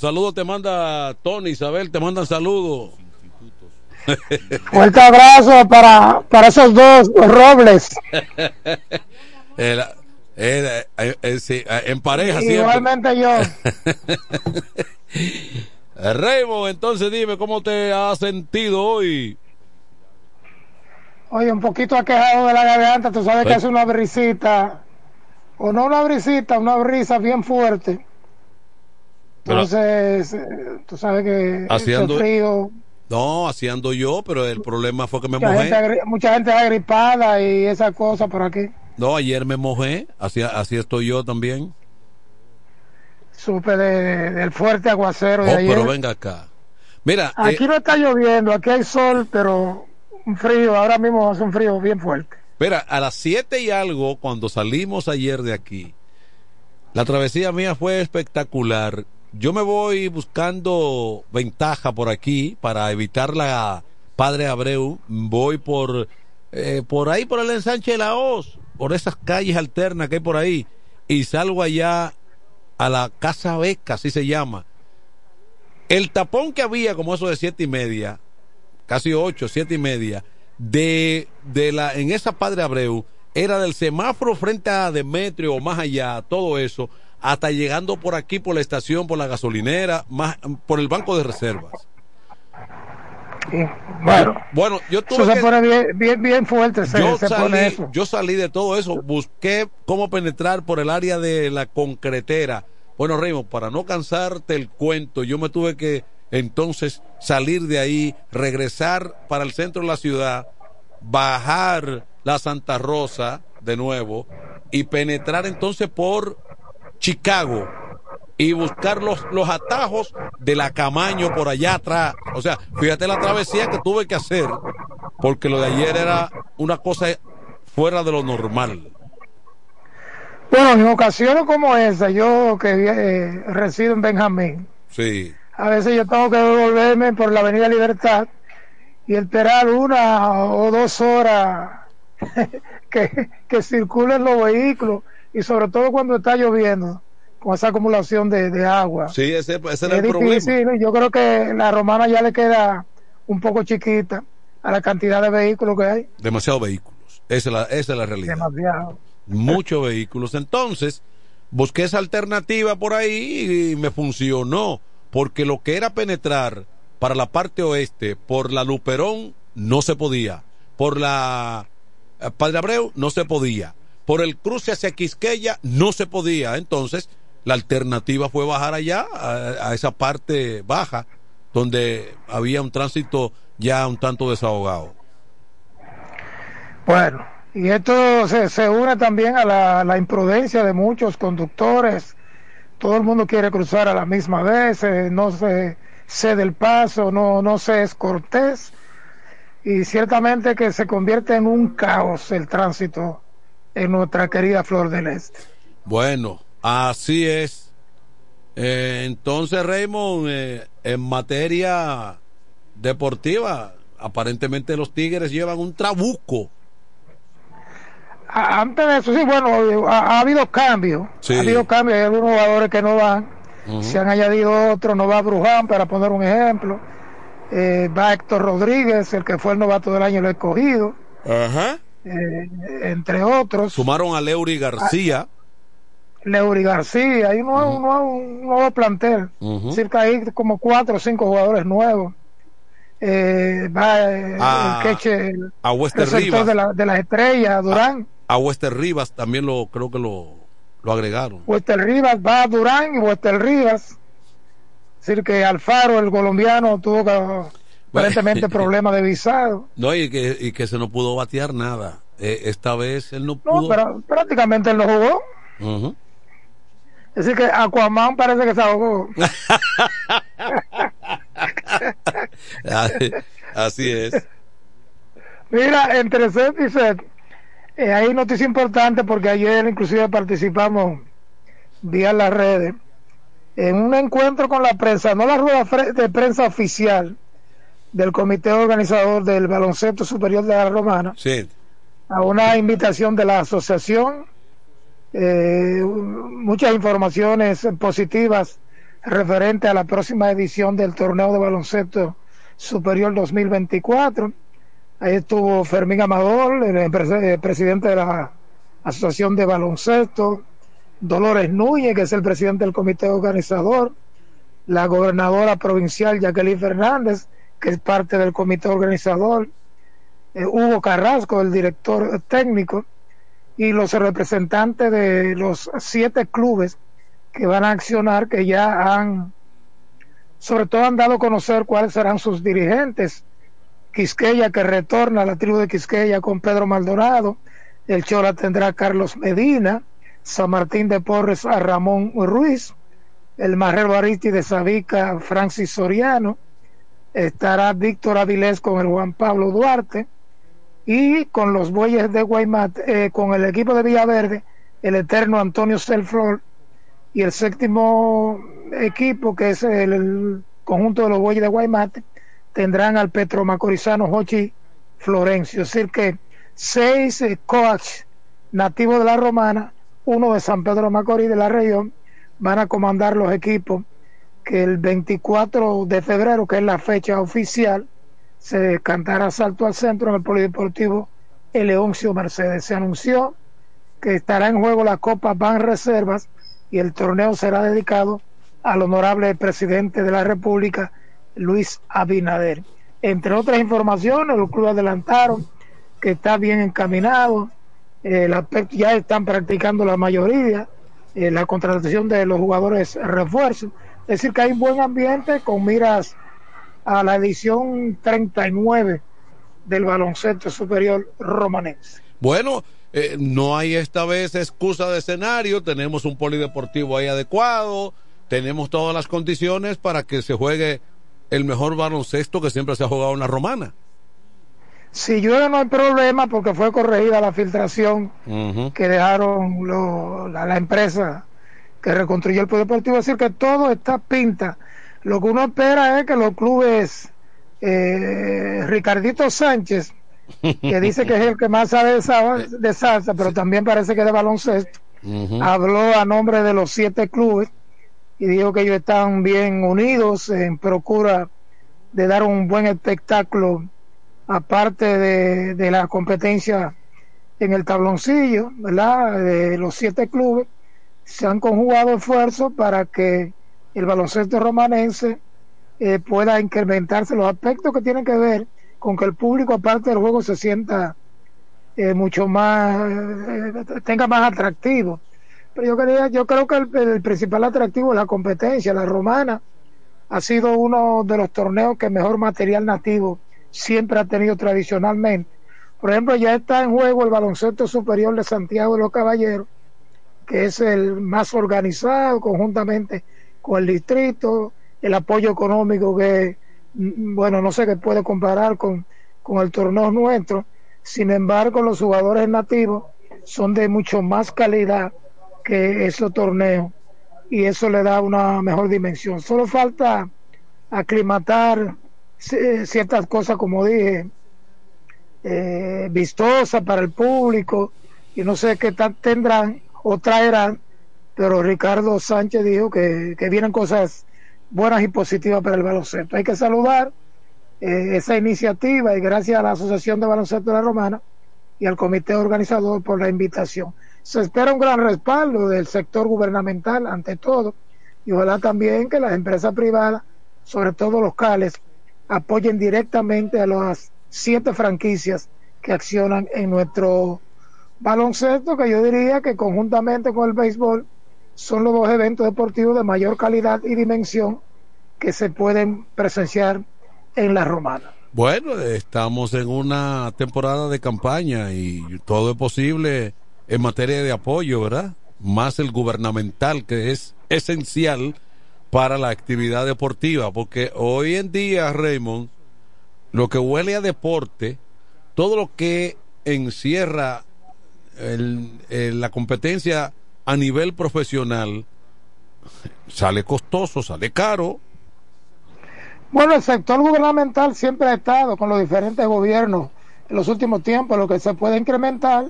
Saludos te manda Tony, Isabel, te mandan saludos. Fuerte abrazo para, para esos dos robles. el, el, el, en pareja Igualmente siempre. yo. Raymond, entonces dime cómo te has sentido hoy. Oye, un poquito aquejado de la garganta, tú sabes que es una brisita, o no una brisita, una brisa bien fuerte. Entonces, tú sabes que haciendo frío. No, haciendo yo, pero el problema fue que me mucha mojé. Gente, mucha gente agripada y esa cosa por aquí. No, ayer me mojé, así, así estoy yo también. Supe de, del fuerte aguacero. Oh, de ayer. pero venga acá. Mira. Aquí eh, no está lloviendo, aquí hay sol, pero un frío, ahora mismo hace un frío bien fuerte. Mira, a las 7 y algo, cuando salimos ayer de aquí, la travesía mía fue espectacular yo me voy buscando ventaja por aquí para evitar la Padre Abreu. Voy por, eh, por ahí, por el ensanche de la Hoz, por esas calles alternas que hay por ahí. Y salgo allá a la Casa Beca, así se llama. El tapón que había, como eso de siete y media, casi ocho, siete y media, de, de la, en esa Padre Abreu, era del semáforo frente a Demetrio o más allá, todo eso hasta llegando por aquí, por la estación, por la gasolinera, más por el banco de reservas. Bueno, bueno, yo eso tuve se que- pone bien, bien, bien fuerte, se, yo se pone salí, eso. yo salí de todo eso, busqué cómo penetrar por el área de la concretera. Bueno, Raymond, para no cansarte el cuento, yo me tuve que entonces salir de ahí, regresar para el centro de la ciudad, bajar la Santa Rosa de nuevo y penetrar entonces por Chicago y buscar los, los atajos de la Camaño por allá atrás. O sea, fíjate la travesía que tuve que hacer, porque lo de ayer era una cosa fuera de lo normal. Bueno, en ocasiones como esa, yo que eh, resido en Benjamín, Sí. a veces yo tengo que devolverme por la Avenida Libertad y esperar una o dos horas que, que circulen los vehículos y sobre todo cuando está lloviendo con esa acumulación de, de agua. Sí, ese, ese era es el problema. yo creo que la romana ya le queda un poco chiquita a la cantidad de vehículos que hay, Demasiados vehículos. Esa es la, esa es la realidad. demasiado. muchos vehículos. Entonces, busqué esa alternativa por ahí y me funcionó, porque lo que era penetrar para la parte oeste por la Luperón no se podía, por la eh, Padre Abreu no se podía, por el cruce hacia Quisqueya no se podía. Entonces, la alternativa fue bajar allá, a, esa parte baja, donde había un tránsito ya un tanto desahogado. Bueno, y esto se, une también a la, la imprudencia de muchos conductores. Todo el mundo quiere cruzar a la misma vez, eh, no se cede el paso, no, no se es cortés. Y ciertamente que se convierte en un caos el tránsito en nuestra querida Flor del Este. Bueno, así es. Eh, entonces, Raymond, eh, en materia deportiva, aparentemente los Tigres llevan un trabuco. Antes de eso, sí, bueno, ha, ha habido cambios. Sí. Ha habido cambios, hay algunos jugadores que no van. Se han añadido otros, no va Bruján, para poner un ejemplo. Eh, va Héctor Rodríguez, el que fue el novato del año, lo he escogido. Ajá. Eh, entre otros. Sumaron a Leury García. Leury García, hay un nuevo, un nuevo, un nuevo plantel. Ujú. Cerca hay como cuatro o cinco jugadores nuevos. Eh, va eh, A- el queche, el a Wester receptor Rivas. de, la, de las estrellas, Durán. A Wester Rivas también lo creo que lo, lo agregaron. Wester Rivas va a Durán y Wester Rivas. Es decir, que Alfaro, el colombiano, tuvo que, aparentemente problemas de visado. No, y que, y que se no pudo batear nada. Eh, esta vez él no No, pudo. pero prácticamente él no jugó. Ujú. Es decir, que Aquaman parece que se ahogó. Así- Así es. Mira, entre set y set, eh, hay noticia importante porque ayer inclusive participamos vía las redes en un encuentro con la prensa, no la rueda de prensa oficial del comité organizador del baloncesto superior de la Romana, Sí. a una invitación de la asociación, eh, muchas informaciones positivas referente a la próxima edición del torneo de baloncesto superior 2024. Ahí estuvo Fermín Amador, el empres- eh, presidente de la Asociación de Baloncesto, Dolores Núñez, que es el presidente del comité organizador, la gobernadora provincial Jacqueline Fernández, que es parte del comité organizador, eh, Hugo Carrasco, el director técnico, y los representantes de los siete clubes que van a accionar, que ya han, sobre todo han dado a conocer cuáles serán sus dirigentes. Quisqueya, que retorna a la tribu de Quisqueya con Pedro Maldonado, el Chola tendrá a Carlos Medina, San Martín de Porres a Ramón Ruiz, el Marrero Aristi de Sabica, Francis Soriano, estará Víctor Avilés con el Juan Pablo Duarte, y con los bueyes de Guaymat, eh, con el equipo de Villaverde, el eterno Antonio Selflor, y el séptimo equipo, que es el, conjunto de los bueyes de Guaymate, tendrán al Petro Macorizano Jochi Florencio. Es decir, que seis eh, coaches nativos de la Romana, uno de San Pedro Macorís de la región, van a comandar los equipos que el 24 de febrero, que es la fecha oficial, se cantará salto al centro en el Polideportivo El Leoncio Mercedes. Se anunció que estará en juego la Copa Ban Reservas y el torneo será dedicado al honorable presidente de la República, Luis Abinader. Entre otras informaciones, los clubes adelantaron que está bien encaminado, eh, ya están practicando la mayoría, eh, la contratación de los jugadores refuerzos. Es decir, que hay un buen ambiente con miras a la edición 39 del baloncesto superior romanense. Bueno, eh, no hay esta vez excusa de escenario, tenemos un polideportivo ahí adecuado, tenemos todas las condiciones para que se juegue el mejor baloncesto que siempre se ha jugado en la romana. Si llueve no hay problema porque fue corregida la filtración que dejaron lo- la, la empresa que reconstruyó el polideportivo. Es decir, que todo está pinta. Lo que uno espera es que los clubes, eh, Ricardito Sánchez, que dice que es el que más sabe de, sa- de salsa, pero también parece que de baloncesto, habló a nombre de los siete clubes y dijo que ellos están bien unidos en procura de dar un buen espectáculo aparte de, de la competencia en el tabloncillo, ¿verdad? De los siete clubes se han conjugado esfuerzos para que el baloncesto romanense eh, pueda incrementarse. Los aspectos que tienen que ver con que el público aparte del juego se sienta eh, mucho más eh, tenga más atractivo. Pero yo quería yo creo que el, el principal atractivo es la competencia. La romana ha sido uno de los torneos que mejor material nativo siempre ha tenido tradicionalmente. Por ejemplo ya está en juego el baloncesto superior de Santiago de los Caballeros que es el más organizado conjuntamente con el distrito, el apoyo económico que, mm, bueno, no sé qué puede comparar con, con el torneo nuestro, sin embargo los jugadores nativos son de mucho más calidad que esos torneos y eso le da una mejor dimensión. Solo falta aclimatar ci- ciertas cosas, como dije, eh, vistosas para el público y no sé qué tendrán o traerán, pero Ricardo Sánchez dijo que, que vienen cosas buenas y positivas para el baloncesto. Hay que saludar eh, esa iniciativa y gracias a la Asociación de Baloncesto de la Romana y al comité organizador por la invitación. Se espera un gran respaldo del sector gubernamental ante todo y ojalá también que las empresas privadas, sobre todo locales, apoyen directamente a las siete franquicias que accionan en nuestro baloncesto, que yo diría que conjuntamente con el béisbol son los dos eventos deportivos de mayor calidad y dimensión que se pueden presenciar en la romana. Bueno, estamos en una temporada de campaña y todo es posible en materia de apoyo, ¿verdad? Más el gubernamental que es esencial para la actividad deportiva, porque hoy en día, Raymond, lo que huele a deporte, todo lo que encierra el- el- la competencia a nivel profesional, sale costoso, sale caro. Bueno, el sector gubernamental siempre ha estado con los diferentes gobiernos en los últimos tiempos. Lo que se puede incrementar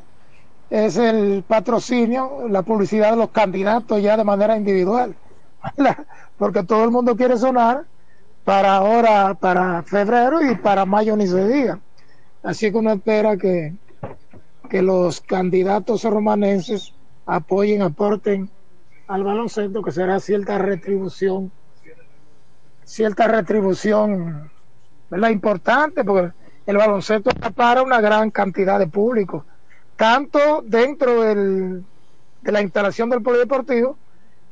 es el patrocinio, la publicidad de los candidatos ya de manera individual, porque todo el mundo quiere sonar para ahora, para febrero y para mayo ni se diga. Así que uno espera que, que los candidatos romanenses apoyen, aporten al baloncesto, que será cierta retribución cierta retribución ¿verdad? importante porque el baloncesto para una gran cantidad de público tanto dentro del, de la instalación del polideportivo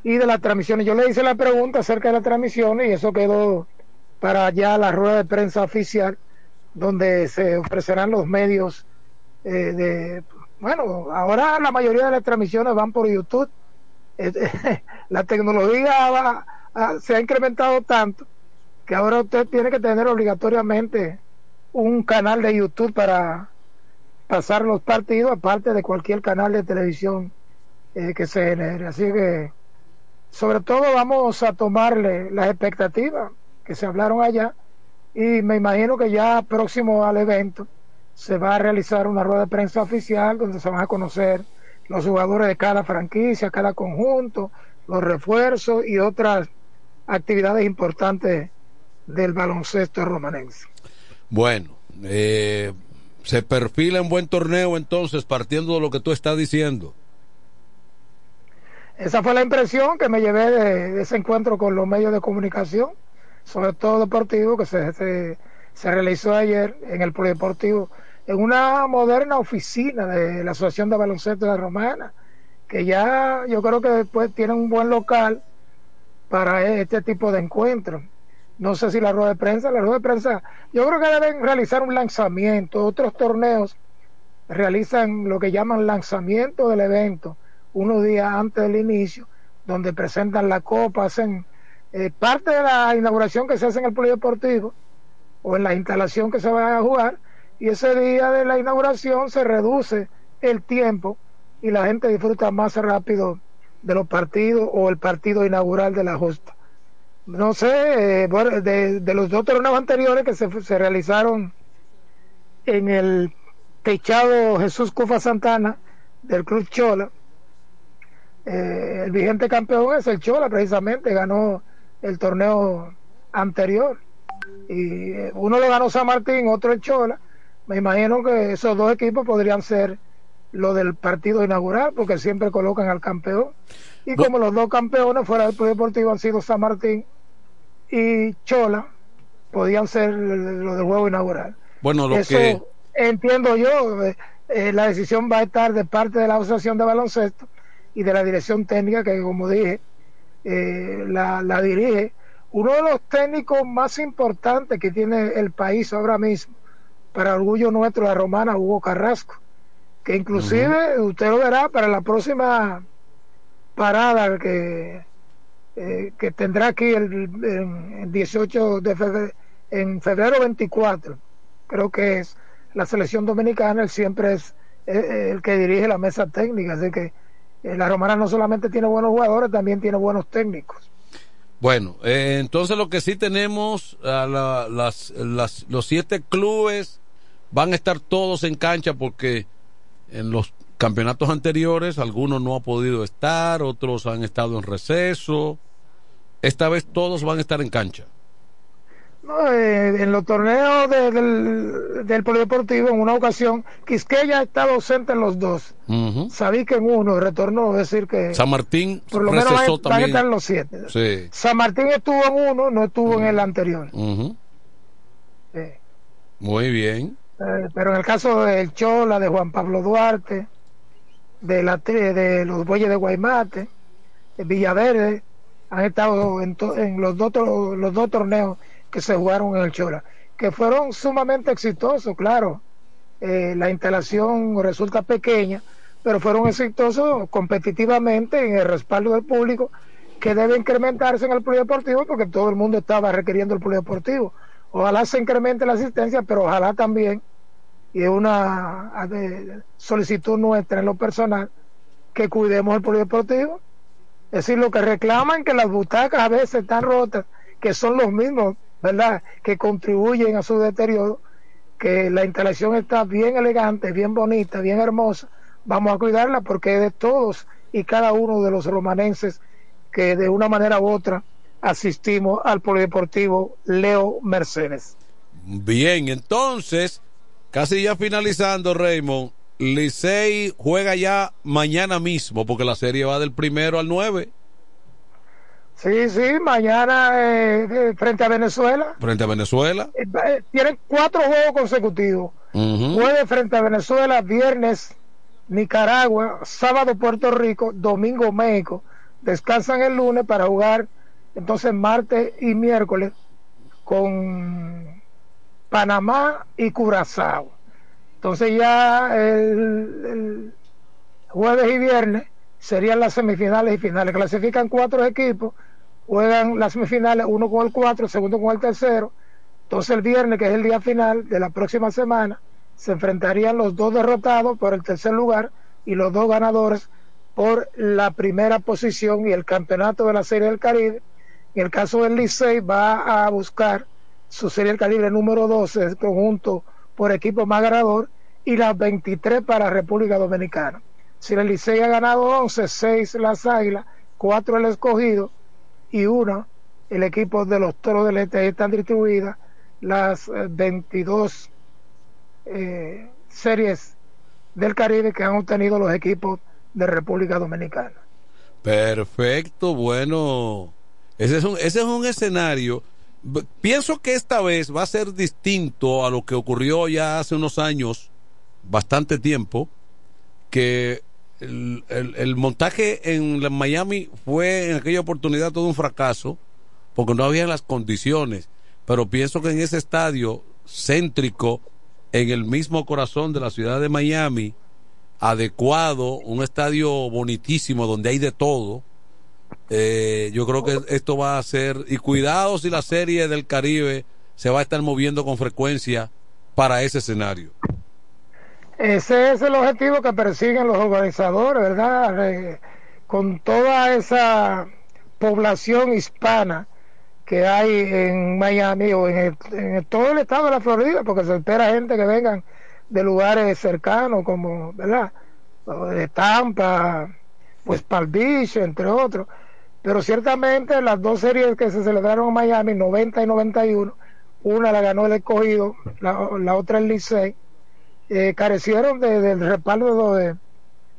y de las transmisiones yo le hice la pregunta acerca de las transmisiones y eso quedó para ya la rueda de prensa oficial donde se ofrecerán los medios eh, de bueno ahora la mayoría de las transmisiones van por YouTube Eh, la tecnología va- se ha incrementado tanto que ahora usted tiene que tener obligatoriamente un canal de YouTube para pasar los partidos, aparte de cualquier canal de televisión eh, que se genere. Así que, sobre todo, vamos a tomarle las expectativas que se hablaron allá y me imagino que ya próximo al evento se va a realizar una rueda de prensa oficial donde se van a conocer los jugadores de cada franquicia, cada conjunto, los refuerzos y otras actividades importantes del baloncesto romanense. Bueno, eh, se perfila en buen torneo entonces, partiendo de lo que tú estás diciendo. Esa fue la impresión que me llevé de, de ese encuentro con los medios de comunicación, sobre todo deportivo, que se, se, se realizó ayer en el Polideportivo, en una moderna oficina de la Asociación de Baloncesto de la Romana, que ya yo creo que después tiene un buen local para este tipo de encuentros. No sé si la rueda de prensa, la rueda de prensa, yo creo que deben realizar un lanzamiento. Otros torneos realizan lo que llaman lanzamiento del evento unos días antes del inicio, donde presentan la copa, hacen eh, parte de la inauguración que se hace en el polideportivo o en la instalación que se va a jugar, y ese día de la inauguración se reduce el tiempo y la gente disfruta más rápido de los partidos o el partido inaugural de la justa. No sé, eh, de, de, los dos torneos anteriores que se, se realizaron en el techado Jesús Cufa Santana del Club Chola, eh, el vigente campeón es el Chola, precisamente, ganó el torneo anterior. Y eh, uno lo ganó San Martín, otro el Chola. Me imagino que esos dos equipos podrían ser lo del partido inaugural, porque siempre colocan al campeón. Y como los dos campeones fuera del Deportivo han sido San Martín y Chola, podían ser lo del juego inaugural. Bueno, lo Eso que entiendo yo, eh, eh, la decisión va a estar de parte de la Asociación de Baloncesto y de la dirección técnica, que como dije, eh, la, la dirige uno de los técnicos más importantes que tiene el país ahora mismo, para orgullo nuestro, la romana Hugo Carrasco, que inclusive usted lo verá para la próxima parada que, eh, que tendrá aquí el, en, en 18 de febrero, en febrero 24, creo que es la selección dominicana, él siempre es eh, el que dirige la mesa técnica, así que eh, la romana no solamente tiene buenos jugadores, también tiene buenos técnicos. Bueno, eh, entonces lo que sí tenemos, a la, las, las, los siete clubes van a estar todos en cancha porque en los campeonatos anteriores algunos no han podido estar, otros han estado en receso. Esta vez todos van a estar en cancha. No, eh, en los torneos de, del, del polideportivo, en una ocasión, Quisqueya estado ausente en los dos. Uh -huh. Sabí que en uno retornó, es decir que. San Martín por lo menos van, van, a estar los siete. Sí. San Martín estuvo en uno, no estuvo uh -huh. en el anterior. Uh -huh. sí. Muy bien. Eh, pero en el caso del Chola, de Juan Pablo Duarte, de, la, de los Bueyes de Guaymate, de Villaverde, han estado en, en los, dos, los dos torneos que se jugaron en el Chola, que fueron sumamente exitosos, claro. Eh, la instalación resulta pequeña, pero fueron exitosos competitivamente en el respaldo del público, que debe incrementarse en el polideportivo porque todo el mundo estaba requiriendo el polideportivo. Ojalá se incremente la asistencia, pero ojalá también, y es una solicitud nuestra en lo personal, que cuidemos el polideportivo. Es decir, lo que reclaman que las butacas a veces están rotas, que son los mismos ¿verdad? Que contribuyen a su deterioro, que la instalación está bien elegante, bien bonita, bien hermosa. Vamos a cuidarla porque es de todos y cada uno de los romanenses que de una manera u otra asistimos al Polideportivo Leo Mercedes. Bien, entonces, casi ya finalizando, Raymond, Licey juega ya mañana mismo porque la serie va del primero al 9. Sí, sí, mañana eh, frente a Venezuela. Frente a Venezuela. Eh, tienen cuatro juegos consecutivos. Uh -huh. Jueves frente a Venezuela, viernes Nicaragua, sábado Puerto Rico, domingo México. Descansan el lunes para jugar entonces martes y miércoles con Panamá y Curazao. Entonces ya el, el jueves y viernes serían las semifinales y finales. Clasifican cuatro equipos, juegan las semifinales, uno con el cuatro, segundo con el tercero. Entonces el viernes, que es el día final de la próxima semana, se enfrentarían los dos derrotados por el tercer lugar y los dos ganadores por la primera posición y el campeonato de la Serie del Caribe. En el caso del Licey va a buscar su Serie del Caribe número 12, el conjunto por equipo más ganador, y las 23 para República Dominicana. Si el Licey ha ganado 11, 6 las Águilas, 4 el escogido y 1 el equipo de los Toros del Este. Ahí están distribuidas las 22 eh, series del Caribe que han obtenido los equipos de República Dominicana. Perfecto, bueno. Ese es un, ese es un escenario Pienso que esta vez va a ser distinto a lo que ocurrió ya hace unos años, bastante tiempo, que el, el- el montaje en Miami fue en aquella oportunidad todo un fracaso, porque no había las condiciones. Pero pienso que en ese estadio céntrico, en el mismo corazón de la ciudad de Miami, adecuado, un estadio bonitísimo donde hay de todo. Eh, yo creo que esto va a ser, y cuidado si la serie del Caribe se va a estar moviendo con frecuencia para ese escenario. Ese es el objetivo que persiguen los organizadores, ¿verdad? Con toda esa población hispana que hay en Miami o en, todo el estado de la Florida, porque se espera gente que vengan de lugares cercanos como, ¿verdad? De Tampa, pues Palm Beach, entre otros. Pero ciertamente las dos series que se celebraron en Miami, 90 y 91, una la ganó el escogido, la, la otra el Licey, eh, carecieron de- del respaldo de,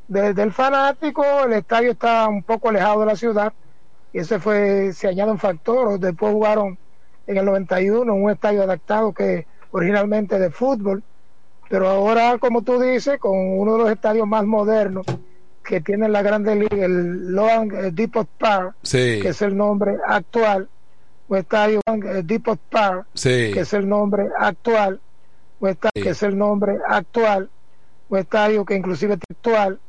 de- del fanático, el estadio está un poco alejado de la ciudad, y ese fue, se añade un factor, después jugaron en el 91 en un estadio adaptado que originalmente de fútbol, pero ahora, como tú dices, con uno de los estadios más modernos que tiene la Grande Liga, el Loan eh, Depot Park, Sí. que es el nombre actual, un estadio eh, Depot Park, Sí. que es el nombre actual, un estadio que es el nombre actual, un estadio que inclusive es actual,